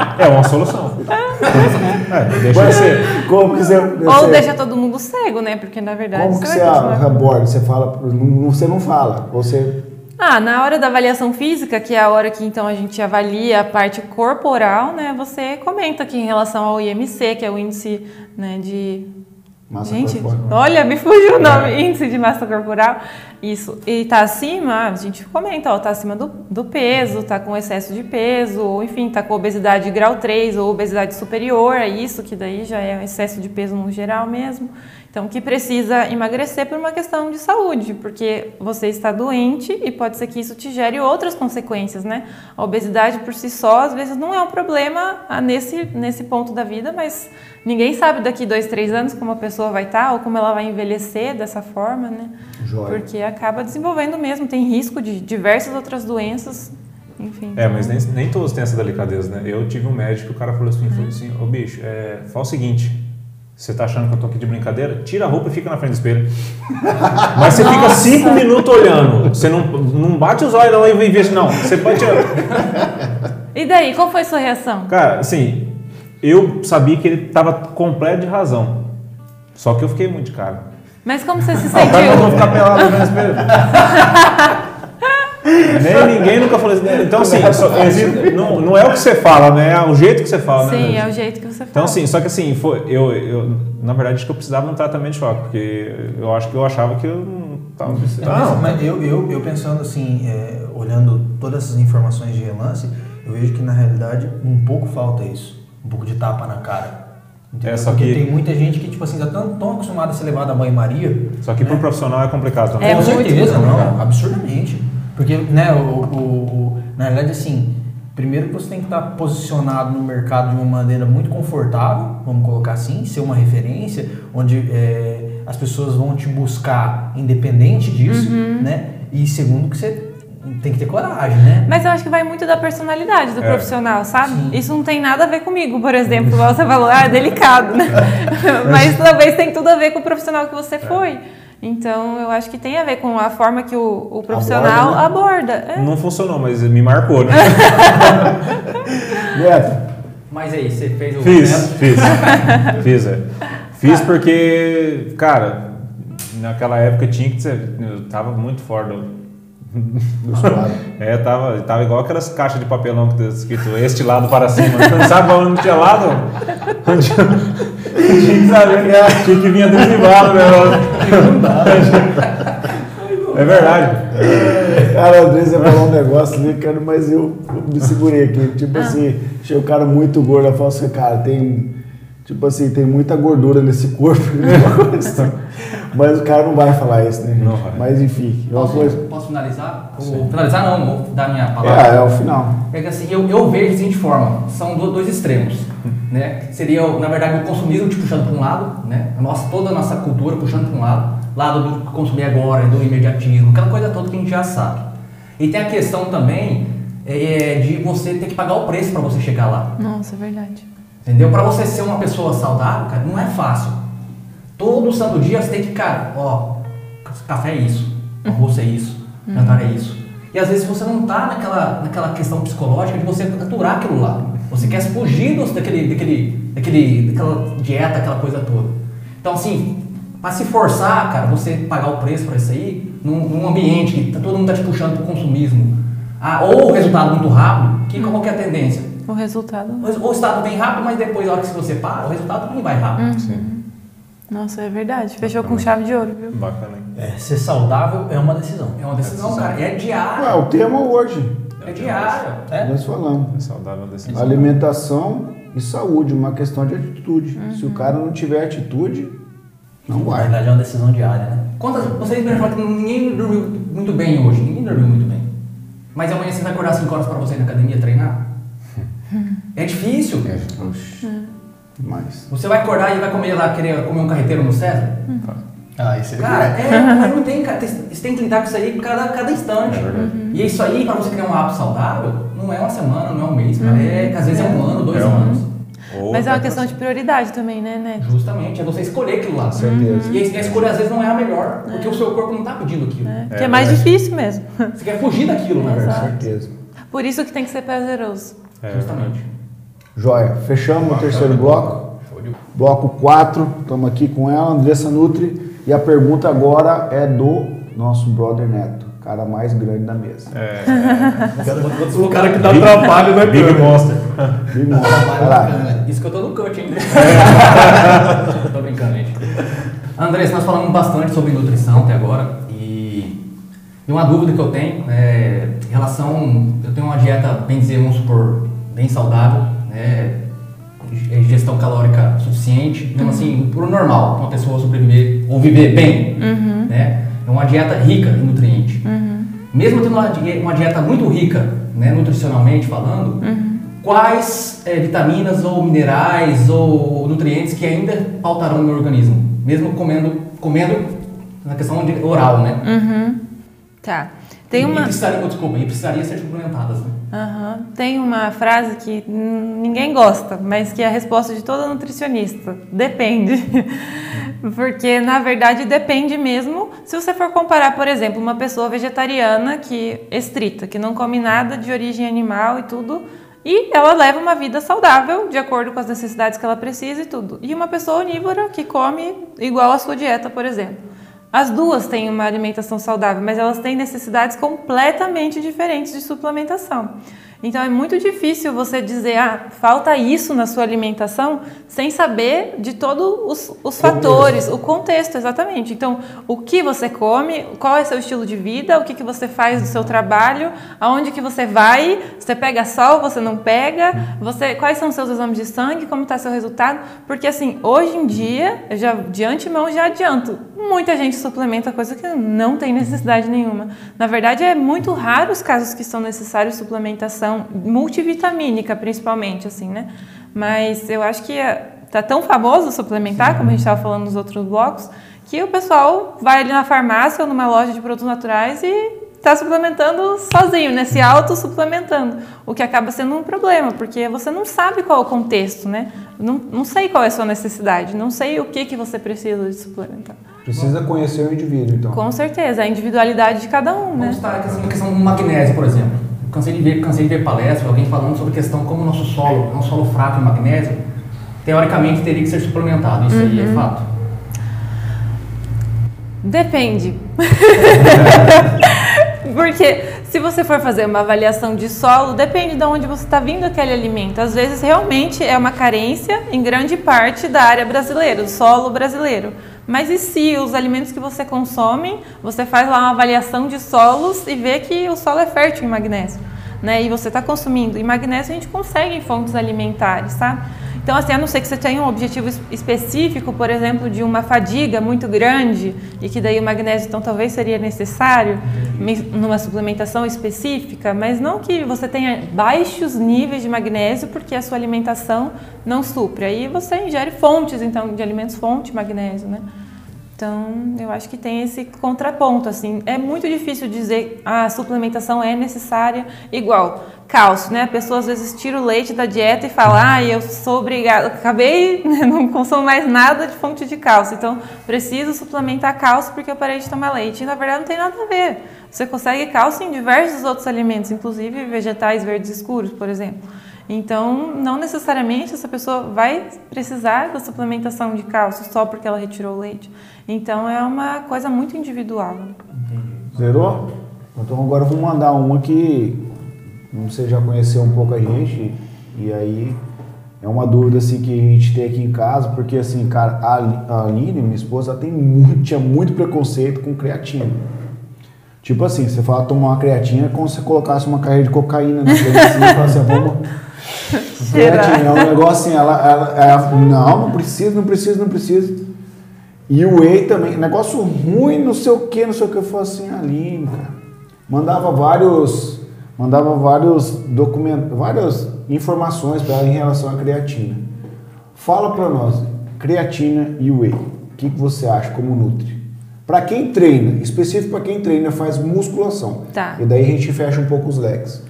é uma solução. É, deixa de ser. Como que você, Ou deixa todo mundo cego, né? Porque na verdade. Como que você aborda? Você fala, você não fala, você ah, na hora da avaliação física, que é a hora que então a gente avalia a parte corporal, né? Você comenta aqui em relação ao IMC, que é o índice né, de Massa gente, corporal. olha, me fugiu o nome, é. índice de massa corporal. Isso. E tá acima, a gente comenta, ó, tá acima do, do peso, tá com excesso de peso, ou enfim, tá com obesidade grau 3 ou obesidade superior a isso, que daí já é excesso de peso no geral mesmo. Então, que precisa emagrecer por uma questão de saúde, porque você está doente e pode ser que isso te gere outras consequências, né? A obesidade por si só, às vezes, não é um problema ah, nesse, nesse ponto da vida, mas ninguém sabe daqui dois, três anos como a pessoa vai estar ou como ela vai envelhecer dessa forma, né? Joia. Porque acaba desenvolvendo mesmo, tem risco de diversas outras doenças enfim, é, mas nem, nem todos têm essa delicadeza, né? Eu tive um médico, o cara falou assim, falou assim, ô bicho, é, fala o seguinte, você tá achando que eu tô aqui de brincadeira? Tira a roupa e fica na frente do espelho. Mas você Nossa. fica cinco minutos olhando. Você não, não bate os olhos não e vê assim, não. Você pode tirar. E daí, qual foi a sua reação? Cara, assim, eu sabia que ele tava completo de razão. Só que eu fiquei muito de cara. Mas como você se sentiu? Ah, eu vou ficar pelado no espelho. Nem ninguém nunca falou isso. Então, assim, só, não, não é o que você fala, né? É o jeito que você fala, Sim, né? Sim, é o jeito que você fala. Então, assim, só que assim, foi, eu, eu, na verdade, acho que eu precisava de um tratamento de choque, porque eu acho que eu achava que eu não estava precisando. Não, mas eu, eu, eu pensando assim, é, olhando todas essas informações de relance, eu vejo que na realidade um pouco falta isso. Um pouco de tapa na cara. É, Porque que... tem muita gente que, tipo assim, tá tão, tão acostumada a ser levada a banho-maria. Só que né? pro profissional é complicado também. É, Com certeza, não, absurdamente. Porque, né, o, o, o, na verdade, assim, primeiro que você tem que estar posicionado no mercado de uma maneira muito confortável, vamos colocar assim, ser uma referência, onde é, as pessoas vão te buscar independente disso, uhum. né? E segundo que você tem que ter coragem, né? Mas eu acho que vai muito da personalidade do é. profissional, sabe? Sim. Isso não tem nada a ver comigo, por exemplo, igual você falou, ah, é delicado, né? Mas talvez tem tudo a ver com o profissional que você foi. Então, eu acho que tem a ver com a forma que o, o profissional aborda. Né? aborda. É. Não funcionou, mas me marcou, né? Neto. Mas aí, você fez o Fiz, método? fiz. fiz, é. Fiz porque, cara, naquela época tinha que ser. Eu tava muito fora do. é, tava, tava igual aquelas caixas de papelão que tá escrito este lado para cima. Não sabe onde tinha lado? Onde, tinha que saber tinha que vir adesivado, né? É verdade. Cara, André, você falou um negócio ali, cara, mas eu, eu me segurei aqui. Tipo ah. assim, achei o cara muito gordo. Eu falo assim, cara, tem. Tipo assim, tem muita gordura nesse corpo. Mas o cara não vai falar isso, né? gente? Não vai. Mas enfim, é uma Posso, coisa. posso finalizar? Finalizar não, vou dar minha palavra. É, é o final. É que assim, eu, eu vejo da seguinte forma, são do- dois extremos, né? Seria, na verdade, o consumismo te puxando para um lado, né? A nossa, toda a nossa cultura puxando para um lado, lado do consumir agora, do imediatismo, aquela coisa toda que a gente já sabe. E tem a questão também é, de você ter que pagar o preço para você chegar lá, Nossa, é verdade. entendeu? Para você ser uma pessoa saudável, cara, não é fácil. Todo santo dia você tem que, cara, ó, café é isso, almoço é isso, jantar é isso. E às vezes você não tá naquela, naquela questão psicológica de você aturar aquilo lá. Você quer fugir dos- daquele, daquele, daquele, daquela dieta, aquela coisa toda. Então, assim, para se forçar, cara, você pagar o preço para isso aí, num, num ambiente que tá- todo mundo tá te puxando pro consumismo, ah, ou o resultado muito rápido, que qual que é a tendência? O resultado. O res- O resultado vem rápido, mas depois, na hora que você para, o resultado também vai rápido. Sim. Nossa, é verdade. Fechou com chave de ouro, viu? Bacana? É, ser saudável é uma decisão. É uma decisão, cara. É Ué, diária. o tema hoje, É diária. É? nós falamos. É saudável a decisão. Alimentação e saúde, uma questão de atitude. Se o cara não tiver atitude, não Na vai. verdade é uma decisão diária, né? Quantas, vocês me falam que ninguém dormiu muito bem hoje. Ninguém dormiu muito bem. Mas amanhã você vai acordar 5 horas para você ir na academia treinar? É difícil. É, oxe. Mas. Você vai acordar e vai comer lá, querer comer um carreteiro no César? Ah, isso Cara, é, não tem, cara. Você tem que lidar com isso aí cada, cada instante. É verdade. E isso aí, para você criar um hábito saudável, não é uma semana, não é um mês, cara. É, às vezes é um ano, dois É um anos. Ou Mas é uma questão de prioridade também, né, Neto? Justamente, é você escolher aquilo lá. certeza. E a escolha às vezes não é a melhor, porque o seu corpo não está pedindo aquilo. É, É que é mais verdade. difícil mesmo. Você quer fugir daquilo, na Com verdade. certeza. Por isso que tem que ser prazeroso. É, Justamente. Joia. Fechamos o terceiro bloco. Bloco 4, estamos aqui com ela, Andressa Nutri. E a pergunta agora é do nosso brother Neto, cara mais grande da mesa. É, O cara que Big- Big Monster. Big Monster. Vai lá. Isso que eu tô no cut, hein? tô brincando, gente. Andrés, nós falamos bastante sobre nutrição até agora e, e uma dúvida que eu tenho é em relação. Eu tenho uma dieta, bem dizer, vamos supor, bem saudável, né? Gestão calórica suficiente, então assim, pro normal, uma pessoa sobreviver ou viver bem, né? É uma dieta rica em nutrientes. Mesmo tendo uma die- uma dieta muito rica, né, nutricionalmente falando, quais eh, vitaminas ou minerais ou nutrientes que ainda faltarão no meu organismo, mesmo comendo, comendo na questão de oral, né? Tá. Tem uma. E precisaria, desculpa, e precisaria ser suplementadas, né? Aham. Tem uma frase que ninguém gosta, mas que é a resposta de toda nutricionista. Depende. Porque, na verdade, depende mesmo. Se você for comparar, por exemplo, uma pessoa vegetariana que estrita, que não come nada de origem animal e tudo, e ela leva uma vida saudável, de acordo com as necessidades que ela precisa e tudo. E uma pessoa onívora que come igual a sua dieta, por exemplo. As duas têm uma alimentação saudável, mas elas têm necessidades completamente diferentes de suplementação. Então é muito difícil você dizer, ah, falta isso na sua alimentação, sem saber de todos os, os fatores, o contexto, exatamente. Então, o que você come, qual é seu estilo de vida, o que, que você faz do seu trabalho, aonde que você vai, você pega sol, você não pega, você, quais são os seus exames de sangue, como está seu resultado, porque assim, hoje em dia, eu já de antemão já adianto, muita gente suplementa coisa que não tem necessidade nenhuma. Na verdade, é muito raro os casos que são necessários suplementação multivitamínica, principalmente, assim, né? Mas eu acho que é- tá tão famoso suplementar, como a gente estava falando nos outros blocos, que o pessoal vai ali na farmácia ou numa loja de produtos naturais e está suplementando sozinho, né? Se auto-suplementando. O que acaba sendo um problema, porque você não sabe qual é o contexto, né? Não, não sei qual é a sua necessidade, não sei o que, que você precisa de suplementar. Precisa conhecer o indivíduo, então. Com certeza, a individualidade de cada um, né? Vamos estar aqui assim, questão do magnésio, por exemplo. Cansei de ver, cansei de ver palestra, alguém falando sobre a questão como o nosso solo é um solo fraco em magnésio, teoricamente teria que ser suplementado. Isso aí é fato. Depende. Porque se você for fazer uma avaliação de solo, depende de onde você está vindo aquele alimento. Às vezes realmente é uma carência em grande parte da área brasileira, do solo brasileiro. Mas e se os alimentos que você consome, você faz lá uma avaliação de solos e vê que o solo é fértil em magnésio? né? E você está consumindo. E magnésio a gente consegue em fontes alimentares, tá? Então, assim, a não ser que você tenha um objetivo específico, por exemplo, de uma fadiga muito grande, e que daí o magnésio, então, talvez seria necessário numa suplementação específica, mas não que você tenha baixos níveis de magnésio porque a sua alimentação não supre. Aí você ingere fontes, então, de alimentos fonte magnésio, né? Então, eu acho que tem esse contraponto, assim. É muito difícil dizer ah, a suplementação é necessária igual cálcio, né? A pessoa às vezes tira o leite da dieta e fala, ah, eu sou obrigada, acabei, né, não consumo mais nada de fonte de cálcio, então preciso suplementar cálcio porque eu parei de tomar leite. E na verdade não tem nada a ver. Você consegue cálcio em diversos outros alimentos, inclusive vegetais verdes escuros, por exemplo. Então, não necessariamente essa pessoa vai precisar da suplementação de cálcio só porque ela retirou o leite. Então, é uma coisa muito individual. Zerou? Então, agora eu vou mandar uma que você já conheceu um pouco a gente e aí é uma dúvida assim que a gente tem aqui em casa, porque assim, cara, a Aline, minha esposa, tem muito, tinha muito preconceito com creatina. Tipo assim, você fala tomar uma creatina é como se você colocasse uma carreira de cocaína na assim, e fala assim, vamos Creatina é um negócio assim, ela, ela, ela, não, não precisa, não precisa, não precisa. E o whey também, negócio ruim, não sei o que, não sei o que. Eu falei assim, Aline, cara. Mandava vários, mandava vários documentos, várias informações para ela em relação à creatina. Fala para nós, creatina e whey, o que, que você acha como nutre? Para quem treina, específico para quem treina, faz musculação. Tá. E daí a gente fecha um pouco os leques.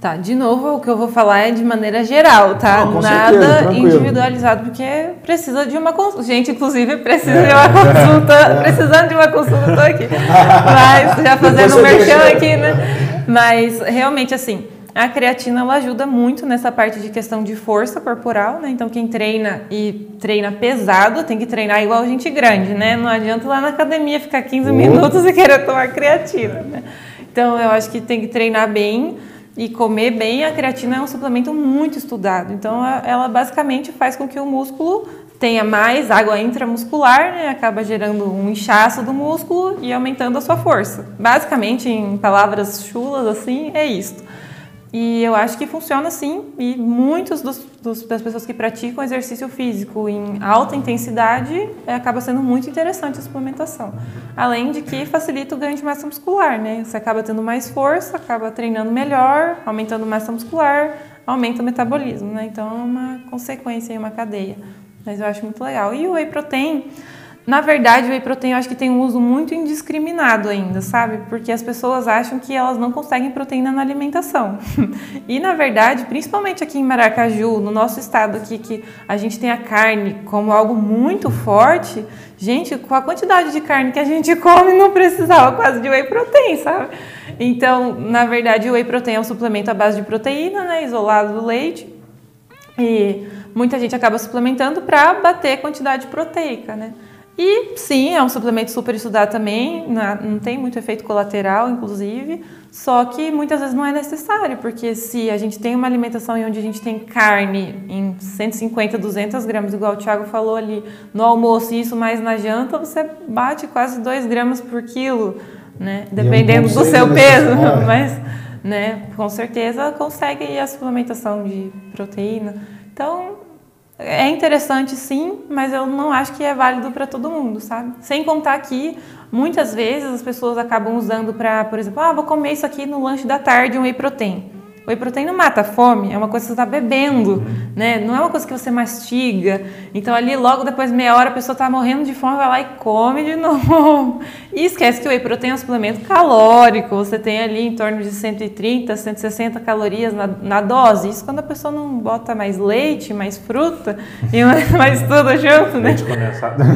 Tá, de novo, o que eu vou falar é de maneira geral, tá? Não, Nada certeza, individualizado, porque precisa de uma consulta. Gente, inclusive, precisa é. de uma consulta. É. Precisando de uma consulta, aqui. Mas, já fazendo um merchan aqui, né? Mas, realmente, assim, a creatina ela ajuda muito nessa parte de questão de força corporal, né? Então, quem treina e treina pesado tem que treinar igual gente grande, né? Não adianta lá na academia ficar 15 minutos e querer tomar creatina, né? Então, eu acho que tem que treinar bem e comer bem, a creatina é um suplemento muito estudado. Então, ela basicamente faz com que o músculo tenha mais água intramuscular, né? acaba gerando um inchaço do músculo e aumentando a sua força. Basicamente, em palavras chulas assim, é isso. E eu acho que funciona sim, e dos, das pessoas que praticam exercício físico em alta intensidade é, acaba sendo muito interessante a suplementação. Além de que facilita o ganho de massa muscular, né? Você acaba tendo mais força, acaba treinando melhor, aumentando massa muscular, aumenta o metabolismo, né? Então é uma consequência, uma cadeia. Mas eu acho muito legal. E o whey protein na verdade, o whey protein eu acho que tem um uso muito indiscriminado ainda, sabe? Porque as pessoas acham que elas não conseguem proteína na alimentação. e na verdade, principalmente aqui em Maracaju, no nosso estado aqui, que a gente tem a carne como algo muito forte, gente, com a quantidade de carne que a gente come, não precisava quase de whey protein, sabe? Então, na verdade, o whey protein é um suplemento à base de proteína, né? Isolado do leite. E muita gente acaba suplementando para bater a quantidade proteica, né? E sim, é um suplemento super estudado também, não tem muito efeito colateral, inclusive, só que muitas vezes não é necessário, porque se a gente tem uma alimentação onde a gente tem carne em 150, 200 gramas, igual o Thiago falou ali, no almoço e isso mais na janta, você bate quase 2 gramas por quilo, né? Dependendo do seu peso, mas né, com certeza consegue a suplementação de proteína. Então, é interessante sim, mas eu não acho que é válido para todo mundo, sabe? Sem contar que muitas vezes as pessoas acabam usando para, por exemplo, ah, vou comer isso aqui no lanche da tarde, um whey protein. Whey protein não mata a fome, é uma coisa que você está bebendo, né? Não é uma coisa que você mastiga. Então ali logo depois de meia hora a pessoa está morrendo de fome, vai lá e come de novo. E esquece que o whey protein é um suplemento calórico. Você tem ali em torno de 130, 160 calorias na, na dose. Isso quando a pessoa não bota mais leite, mais fruta e mais, tudo junto, né? Leite condensado.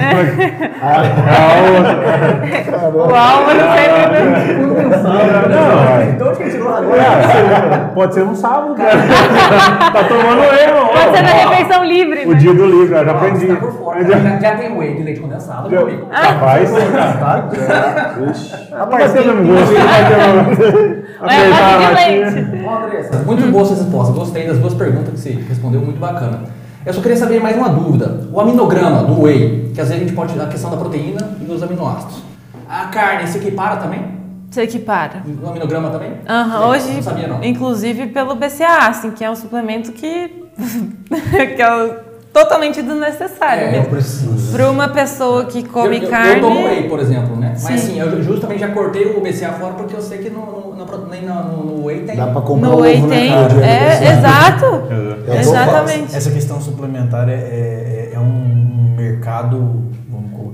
É. o álcool sempre... Condensado. Não, então que tirou agora? Pode ser no sábado, cara. tá tomando erro. Pode ser na refeição livre. O né? dia do livro, já aprendi. Tá já, já tem whey de leite condensado, meu amigo. Rapaz. Rapaz, você não gosto. Muito boa sua resposta. Gostei das duas perguntas que você respondeu, muito bacana. Eu só queria saber mais uma dúvida. O aminograma do whey, que às vezes a gente pode a questão da proteína e dos aminoácidos. A carne se equipara também? Se equipara. No aminograma também? Aham, Não hoje, sabia não. inclusive pelo BCA, assim, que é um suplemento que, que é totalmente desnecessário. É, Eu preciso. Para uma pessoa que come eu, eu, carne. Eu tomo whey, por exemplo, né? Sim. Mas assim, eu justamente já cortei o BCA fora porque eu sei que no, no, nem no, no, no whey tem. Dá pra comprar No whey tem. cara, de É, aniversário. exato. Exatamente. Essa questão suplementar é, é, é um mercado,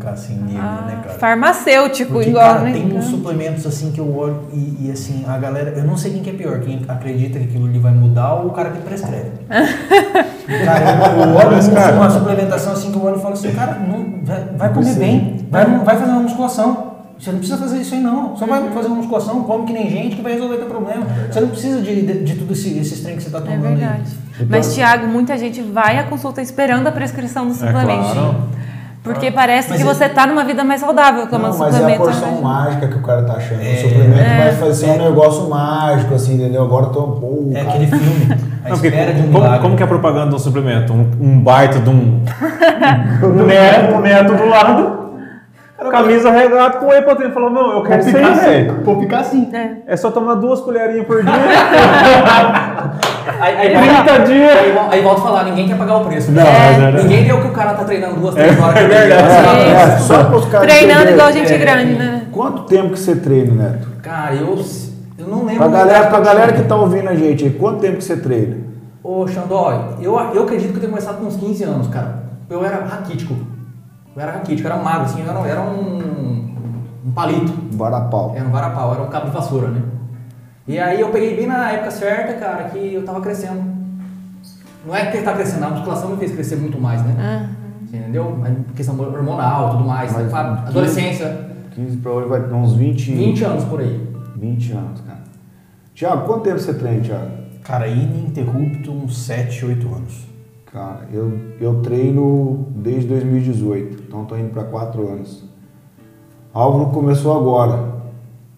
colocar assim, negro, Ah, né, cara? farmacêutico, Porque, igual, cara, né? tem uns suplementos assim que eu olho e, e, assim, a galera, eu não sei quem que é pior, quem acredita que aquilo ali vai mudar ou o cara que prescreve. cara, eu, eu olho Mas, uma- cara- uma suplementação assim que eu olho e falo assim, cara, não, vai, vai comer bem, vai, vai fazer uma musculação. Você não precisa fazer isso aí não. Só vai fazer uma musculação, come que nem gente que vai resolver teu problema. Você não precisa de, de, de tudo esse, esses trem que você tá É tomando aí. verdade. Então- Mas, Tiago, muita gente vai à consulta esperando a prescrição do suplemento. claro. Porque parece Mas que é- você tá numa vida mais saudável tomando Não, mas é a suplemento. porção né? mágica que o cara tá achando. É. o suplemento É. vai fazer um negócio mágico, assim, entendeu? Agora eu tô. Pô, É cara. aquele filme, a Não, porque espera de um como, como que é a propaganda de um suplemento? Um, um baita de um. um neto, um neto do lado. Camisa regata com whey protein. Falou, não, eu quero isso aí, velho. Vou ficar assim. É. É só tomar duas colherinhas por dia. Aí, aí, 30 dias. aí, aí volta a falar, ninguém quer pagar o preço. Não, é verdade. Ninguém deu que o cara tá treinando duas, três horas. é verdade. É, é, Isso. só pros caras Treinando igual gente É. grande, né? Quanto tempo que você treina, Neto? Cara, eu, eu não lembro. Pra a galera, pra galera que tá ouvindo a gente aí, quanto tempo que você treina? Ô, Xandói, eu, eu acredito que eu tenho começado com uns 15 anos, cara. Eu era raquítico. Eu era raquítico, eu era magro, assim, eu era, era um, um palito. Varapau. Era um varapau, era um cabo de vassoura, né? E aí eu peguei bem na época certa, cara, que eu tava crescendo. Não é que ele tá crescendo, a musculação me fez crescer muito mais, né? Você Entendeu? Mas questão hormonal tudo mais. Mas né? 15 Adolescência, 15 pra hoje vai ter uns 20, 20 anos por aí. 20 anos, cara. Tiago, quanto tempo você treina, Tiago? Cara, ininterrupto uns 7, 8 anos. Cara, eu, eu treino desde 2018, então tô indo para 4 anos. Álvaro começou agora.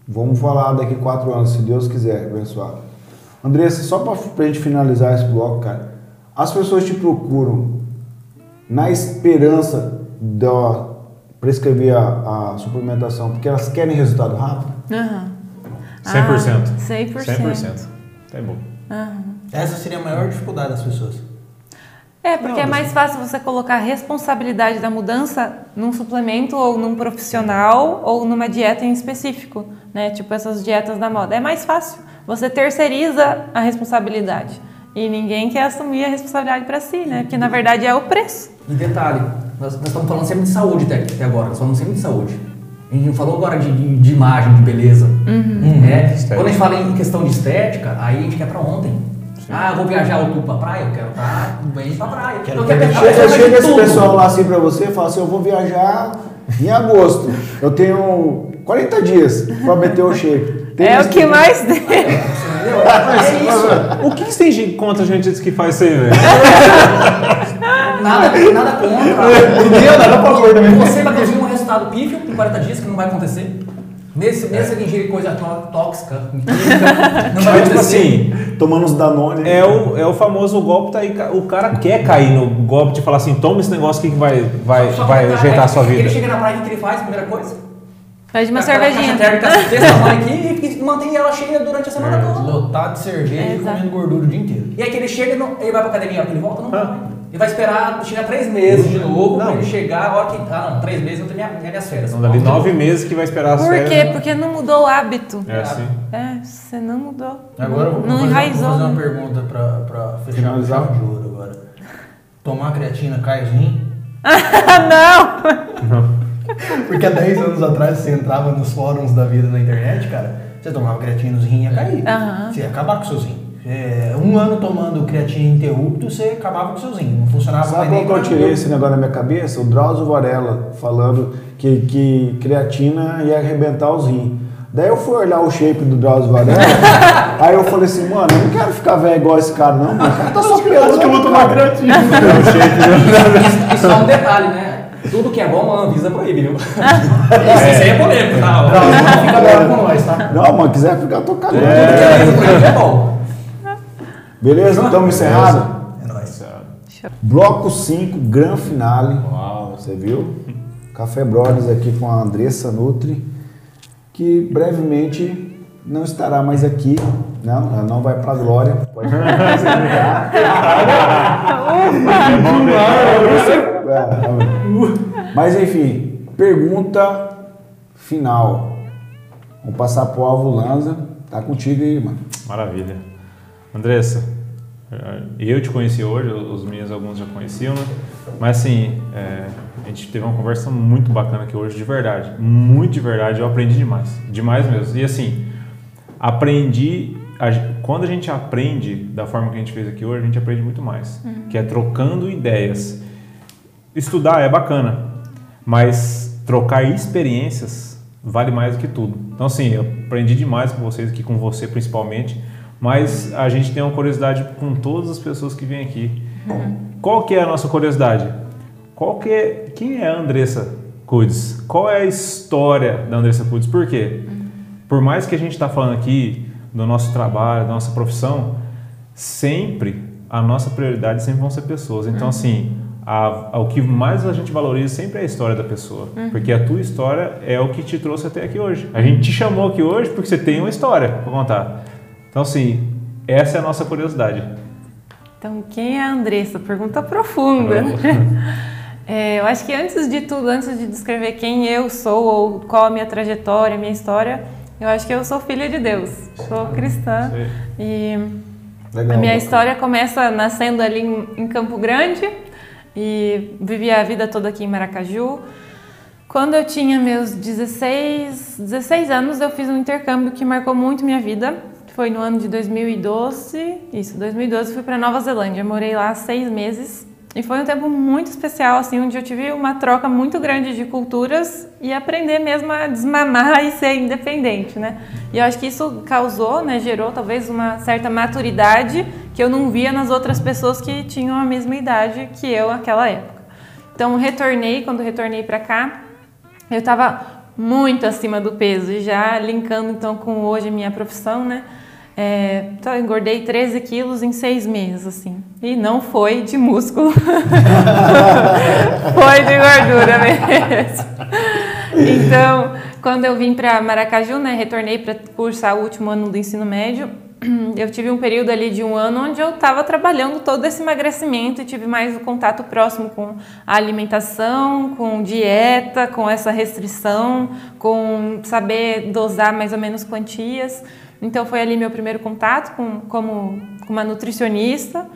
Vamos falar daqui 4 anos, se Deus quiser, abençoado. Andressa, só pra, pra gente finalizar esse bloco, cara. As pessoas te procuram na esperança de prescrever a, a suplementação, porque elas querem resultado rápido? Aham. 100%. Ah, 100%. 100%. Tá bom. Essa seria a maior dificuldade das pessoas. É, porque é mais fácil você colocar a responsabilidade da mudança num suplemento ou num profissional ou numa dieta em específico, né? Tipo essas dietas da moda. É mais fácil. Você terceiriza a responsabilidade. E ninguém quer assumir a responsabilidade para si, né? Porque na verdade é o preço. E detalhe, nós, nós estamos falando sempre de saúde até, até agora, nós falamos sempre de saúde. A gente não falou agora de, de, de imagem, de beleza. né? Estética. Quando a gente fala em questão de estética, aí a gente quer pra ontem. Ah, eu vou viajar outubro pra praia, eu quero pra bem pra praia. Quero eu quero Chega, chega esse tudo. pessoal lá assim pra você e fala assim, eu vou viajar em agosto. Eu tenho 40 dias pra meter o shape. Tem é o que mais tem. É isso. O que, que tem gente contra a gente que faz isso aí, velho? Nada, nada contra. Entendeu? Nada a favor também. Você vai conseguir um resultado pífio em 40 dias que não vai acontecer. Nesse, nesse que ingerir coisa tó- tóxica, não vai tipo assim, Tomando os Danone. é o, é o famoso golpe tá aí. O cara quer cair no golpe de falar assim, toma esse negócio aqui que vai, vai, Só que vai ele tá- ajeitar a sua Ele vida. chega na praia, o que ele faz? Primeira coisa? Pede uma Aquela cervejinha. Caixa térmica desse tamanho aqui e mantém ela cheia durante a semana toda. Lotado de cerveja É, e comendo gordura o dia inteiro. E aí que ele chega, não- ele vai pra academia, que ele volta, não vai. Ele vai esperar chegar três meses de novo, pra Não. ele chegar, a hora que. Ah, não, três meses eu tenho minha, minhas férias. São dali nove meses que vai esperar as Por férias. quê? Porque não mudou o hábito. É assim. É, você não mudou. Agora eu vou, não fazer, vou fazer uma né? pergunta pra, pra fechar o ouro agora. Tomar creatina cai os rim? Ah, não! Porque há 10 anos atrás você entrava nos fóruns da vida na internet, cara, você tomava creatina, os rins ia cair. Aham. Você ia acabar com seus rins. É, um ano tomando creatina interrupto, você acabava com seus rins. Não funcionava Sabe mais qual nem que eu tirei esse negócio da minha cabeça? O Drauzio Varela falando que, que creatina ia arrebentar os rins. Daí eu fui olhar o shape do Drauzio Varela, aí eu falei assim, mano, eu não quero ficar velho igual esse cara não, mano. O cara tá só pelando. Acho que eu vou tomar creatina. E só um detalhe, né? Tudo que é bom, a Anvisa proíbe, viu? Isso aí é polêmico, tá? Não, não fica bravo com nós, tá? Não, mano, quiser ficar tocado. Tudo que a Anvisa proíbe é bom. Beleza? Estamos encerrados? É nóis. Bloco 5, gran finale. Uau. Você viu? Café Brothers aqui com a Andressa Nutri. que brevemente não estará mais aqui. Não, ela não vai para a glória. Pode É, Mas enfim, pergunta final. Vamos passar pro Alvo Lanza. Tá contigo aí, mano. Maravilha. Andressa, eu te conheci hoje, os meninos alguns já conheciam, né? Mas assim, é, a gente teve uma conversa muito bacana aqui hoje, de verdade. Muito de verdade, eu aprendi demais. Demais mesmo. E assim, aprendi. Quando a gente aprende da forma que a gente fez aqui hoje, a gente aprende muito mais. Uhum. Que é trocando ideias. Estudar é bacana, mas trocar experiências vale mais do que tudo. Então, assim, eu aprendi demais com vocês aqui, com você principalmente, mas a gente tem uma curiosidade com todas as pessoas que vêm aqui. Uhum. Qual que é a nossa curiosidade? Qual que é, quem é a Andressa Cudes? Qual é a história da Andressa Cudes? Por quê? Uhum. Por mais que a gente está falando aqui do nosso trabalho, da nossa profissão, sempre a nossa prioridade sempre vão ser pessoas. Então, uhum. assim, a, a, o que mais a gente valoriza sempre é a história da pessoa. Uhum. Porque a tua história é o que te trouxe até aqui hoje. A gente te chamou aqui hoje porque você tem uma história para contar. Então, assim, essa é a nossa curiosidade. Então, quem é a Andressa? Pergunta profunda. é, eu acho que antes de tudo, antes de descrever quem eu sou ou qual a minha trajetória, a minha história, eu acho que eu sou filha de Deus. Sou cristã. Sim. E Legal, a minha história começa nascendo ali em Campo Grande e vivi a vida toda aqui em Maracaju. Quando eu tinha meus 16, 16 anos, eu fiz um intercâmbio que marcou muito minha vida. Foi no ano de 2012, isso, 2012, fui para Nova Zelândia. Morei lá seis meses e foi um tempo muito especial, assim, onde eu tive uma troca muito grande de culturas e aprender mesmo a desmamar e ser independente, né? E eu acho que isso causou, né, gerou talvez uma certa maturidade que eu não via nas outras pessoas que tinham a mesma idade que eu naquela época. Então, retornei, quando retornei para cá, eu estava muito acima do peso e já linkando então com hoje minha profissão, né? É, então eu engordei 13 quilos em seis meses, assim. E não foi de músculo. foi de gordura mesmo. Então, quando eu vim para Maracaju, né, retornei para cursar o último ano do ensino médio, eu tive um período ali de um ano onde eu estava trabalhando todo esse emagrecimento e tive mais o contato próximo com a alimentação, com dieta, com essa restrição, com saber dosar mais ou menos quantias. Então foi ali meu primeiro contato com, como, com uma nutricionista,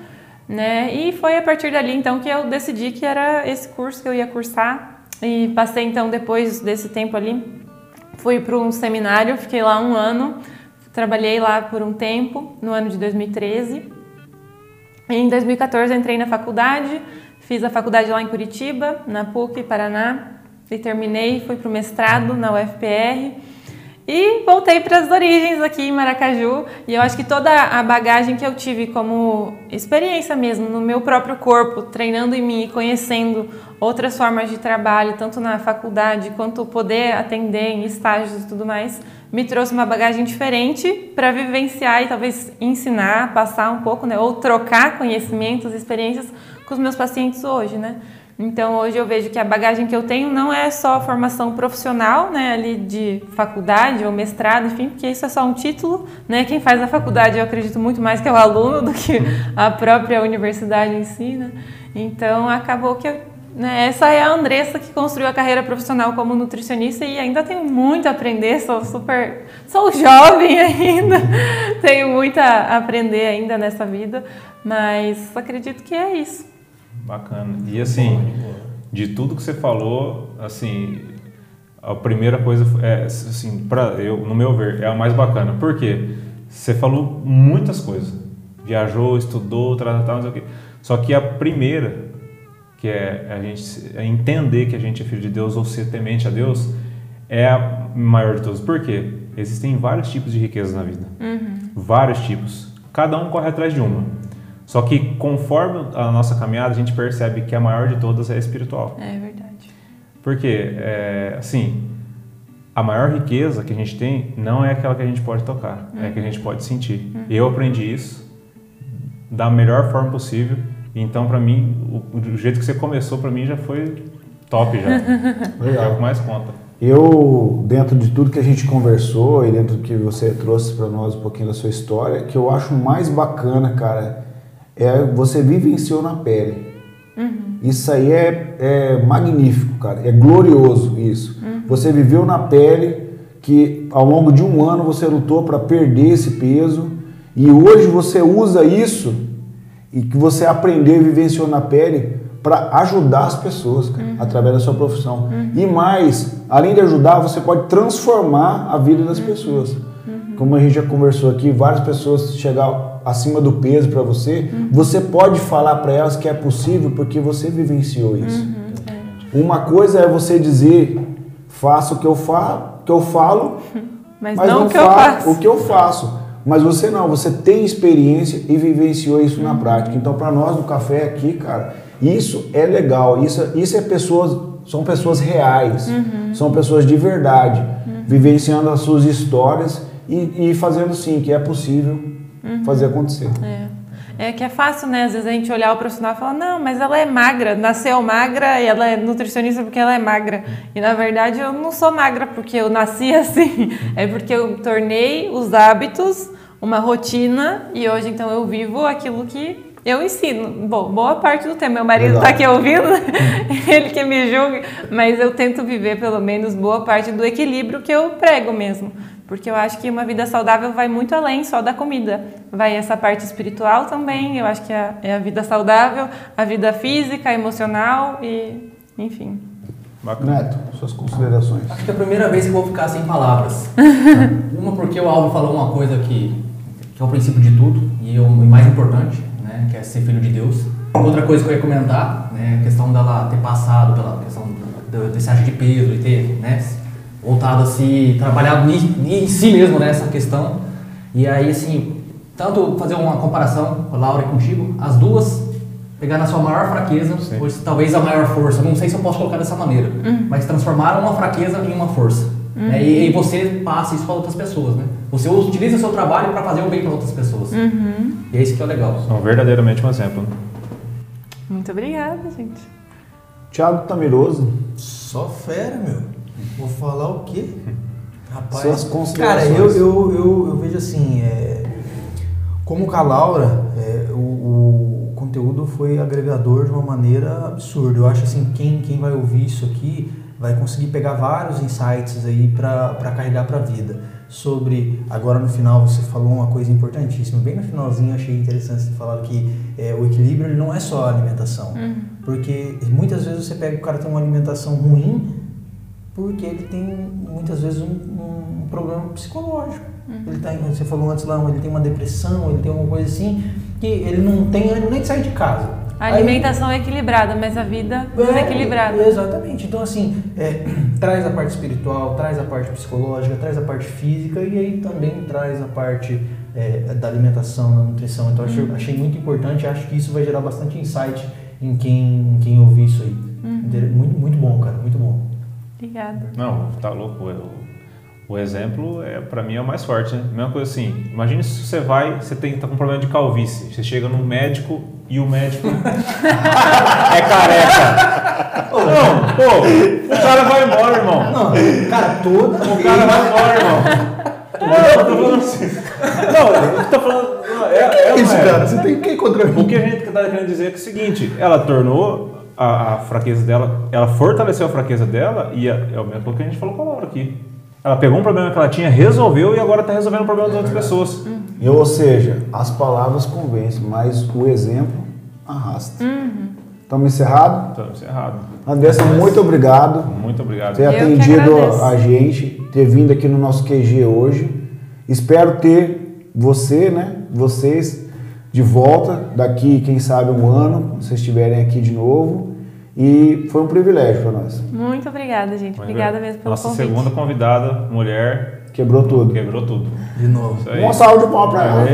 né? E foi a partir dali então que eu decidi que era esse curso que eu ia cursar e passei então depois desse tempo ali fui para um seminário, fiquei lá um ano, trabalhei lá por um tempo no ano de 2013. Em 2014 entrei na faculdade, fiz a faculdade lá em Curitiba, na PUC Paraná, e terminei, fui para o mestrado na UFPR e voltei para as origens aqui em Maracaju. E eu acho que toda a bagagem que eu tive como experiência mesmo no meu próprio corpo, treinando em mim e conhecendo outras formas de trabalho, tanto na faculdade quanto poder atender em estágios e tudo mais, me trouxe uma bagagem diferente para vivenciar e talvez ensinar, passar um pouco, né, ou trocar conhecimentos, experiências com os meus pacientes hoje, né? Então hoje eu vejo que a bagagem que eu tenho não é só formação profissional, né, ali de faculdade ou mestrado, enfim, porque isso é só um título, né? Quem faz a faculdade eu acredito muito mais que é o aluno do que a própria universidade em si, né? Então acabou que eu, né, essa é a Andressa que construiu a carreira profissional como nutricionista e ainda tenho muito a aprender, sou super, sou jovem ainda, tenho muito a aprender ainda nessa vida, mas acredito que é isso. Bacana. E assim, de tudo que você falou, assim, a primeira coisa é, assim, para eu, no meu ver, é a mais bacana. Por quê? Você falou muitas coisas. Viajou, estudou, tal, tal, não sei o quê. Só que a primeira, que é a gente é entender que a gente é filho de Deus ou ser temente a Deus, é a maior de todas. Por quê? Existem vários tipos de riquezas na vida. Uhum. Vários tipos. Cada um corre atrás de uma. Só que conforme a nossa caminhada, a gente percebe que a maior de todas é espiritual. É verdade. Porque, é, assim, a maior riqueza que a gente tem não é aquela que a gente pode tocar, uhum. é a que a gente pode sentir. Uhum. Eu aprendi isso da melhor forma possível. Então, para mim, o, o, jeito que você começou, para mim já foi top já. Legal. É o que mais conta. eu, dentro de tudo que a gente conversou e dentro do que você trouxe para nós um pouquinho da sua história, que eu acho mais bacana, cara, é você vivenciou na pele. Uhum. Isso aí é, é, magnífico, cara. É glorioso isso. Uhum. Você viveu na pele que ao longo de um ano você lutou para perder esse peso e hoje você usa isso e que você aprendeu e vivenciou na pele para ajudar as pessoas cara, uhum. através da sua profissão. Uhum. E mais, além de ajudar, você pode transformar a vida das uhum. pessoas. Uhum. Como a gente já conversou aqui, várias pessoas chegar acima do peso para você, uhum. você pode falar para elas que é possível porque você vivenciou isso. Uhum. É. Uma coisa é você dizer, faça o que eu falo, que eu falo, mas, mas não, não o que eu faço. o que eu faço. Mas você não, você tem experiência e vivenciou isso na prática. Então, para nós do café aqui, cara, isso é legal. Isso, isso é pessoas, são pessoas reais, uhum. são pessoas de verdade, uhum. vivenciando as suas histórias e, e, fazendo sim que é possível uhum. fazer acontecer. É. É que é fácil, né? Às vezes a gente olhar o profissional e falar, não, mas ela é magra, nasceu magra e ela é nutricionista porque ela é magra. E na verdade eu não sou magra porque eu nasci assim, é porque eu tornei os hábitos uma rotina e hoje então eu vivo aquilo que eu ensino. Bom, boa parte do tempo. Meu marido está aqui ouvindo, ele que me julga, mas eu tento viver pelo menos boa parte do equilíbrio que eu prego mesmo. Porque eu acho que uma vida saudável vai muito além só da comida. Vai essa parte espiritual também, eu acho que é, é a vida saudável, a vida física, emocional e enfim. Bacana. Neto, suas considerações. Acho que é a primeira vez que eu vou ficar sem palavras. uma porque o Alvo falou uma coisa que, que é o princípio de tudo e o mais importante, né, que é ser filho de Deus. Outra coisa que eu ia comentar, né, a questão dela ter passado pela questão desse acho de peso e ter, né, voltado a se trabalhar em, em si mesmo nessa né, questão. E aí, assim, tanto fazer uma comparação com a Laura e contigo, as duas pegar na sua maior fraqueza, ou talvez a maior força, não sei se eu posso colocar dessa maneira, uhum. mas transformaram uma fraqueza em uma força. Uhum. Né? E, e, você passa isso para outras pessoas, né? Você utiliza o seu trabalho para fazer o bem para outras pessoas. Uhum. E é isso que é legal. São verdadeiramente um exemplo. Muito obrigada, gente. Thiago Tamiroso. Só fera, meu. Vou falar o quê? Rapaz, Suas considerações. Cara, eu, eu, eu, eu vejo assim, é, como com a Laura, é, o, o, conteúdo foi agregador de uma maneira absurda. Eu acho assim, quem, quem vai ouvir isso aqui vai conseguir pegar vários insights aí para carregar para a vida. Sobre, agora no final você falou uma coisa importantíssima, bem no finalzinho eu achei interessante você falar que é, o equilíbrio não é só a alimentação. Uhum. Porque muitas vezes você pega o cara tem uma alimentação ruim, porque ele tem muitas vezes um, um problema psicológico. Uhum. Ele tá, você falou antes lá, ele tem uma depressão, ele tem alguma coisa assim, que ele não tem ânimo nem de sair de casa. A alimentação Aí, é equilibrada, mas a vida é desequilibrada. É, exatamente. Então, assim, é, traz a parte espiritual, traz a parte psicológica, traz a parte física e aí também traz a parte é, da alimentação, da nutrição. Então, achei, uhum. achei muito importante acho que isso vai gerar bastante insight em quem, em quem ouvir isso aí. Uhum. Muito, muito bom, cara, muito bom. Obrigada. Não, tá louco. Eu, o exemplo, é para mim, é o mais forte, né? Mesma coisa assim, imagine se você vai, você tem, tá com um problema de calvície, você chega num médico e o médico é careca. Não, pô, o cara vai embora, irmão. Não, cara, todo. O cara vai embora, irmão. Não, eu tô falando assim. Não, eu tô falando. É, é, isso, é. cara, você tem que encontrar. O que a gente tá querendo dizer é, que é o seguinte: ela tornou a, a, fraqueza dela, ela fortaleceu a fraqueza dela e é, é o mesmo que a gente falou com a Laura aqui. Ela pegou um problema que ela tinha, resolveu e agora está resolvendo o problema das outras pessoas. E, ou seja, as palavras convencem, mas o exemplo arrasta. Uhum. Estamos encerrados? Estamos encerrados. Andressa, muito obrigado. Muito obrigado. Por ter atendido a gente, ter vindo aqui no nosso QG hoje. Espero ter você, né? Vocês de volta daqui, quem sabe, um ano, vocês estiverem aqui de novo. E foi um privilégio para nós. Muito obrigada, gente. Obrigada mesmo pelo Nossa convite. segunda convidada, mulher. Quebrou tudo. Quebrou tudo. De novo. Um salve de palmas para ela.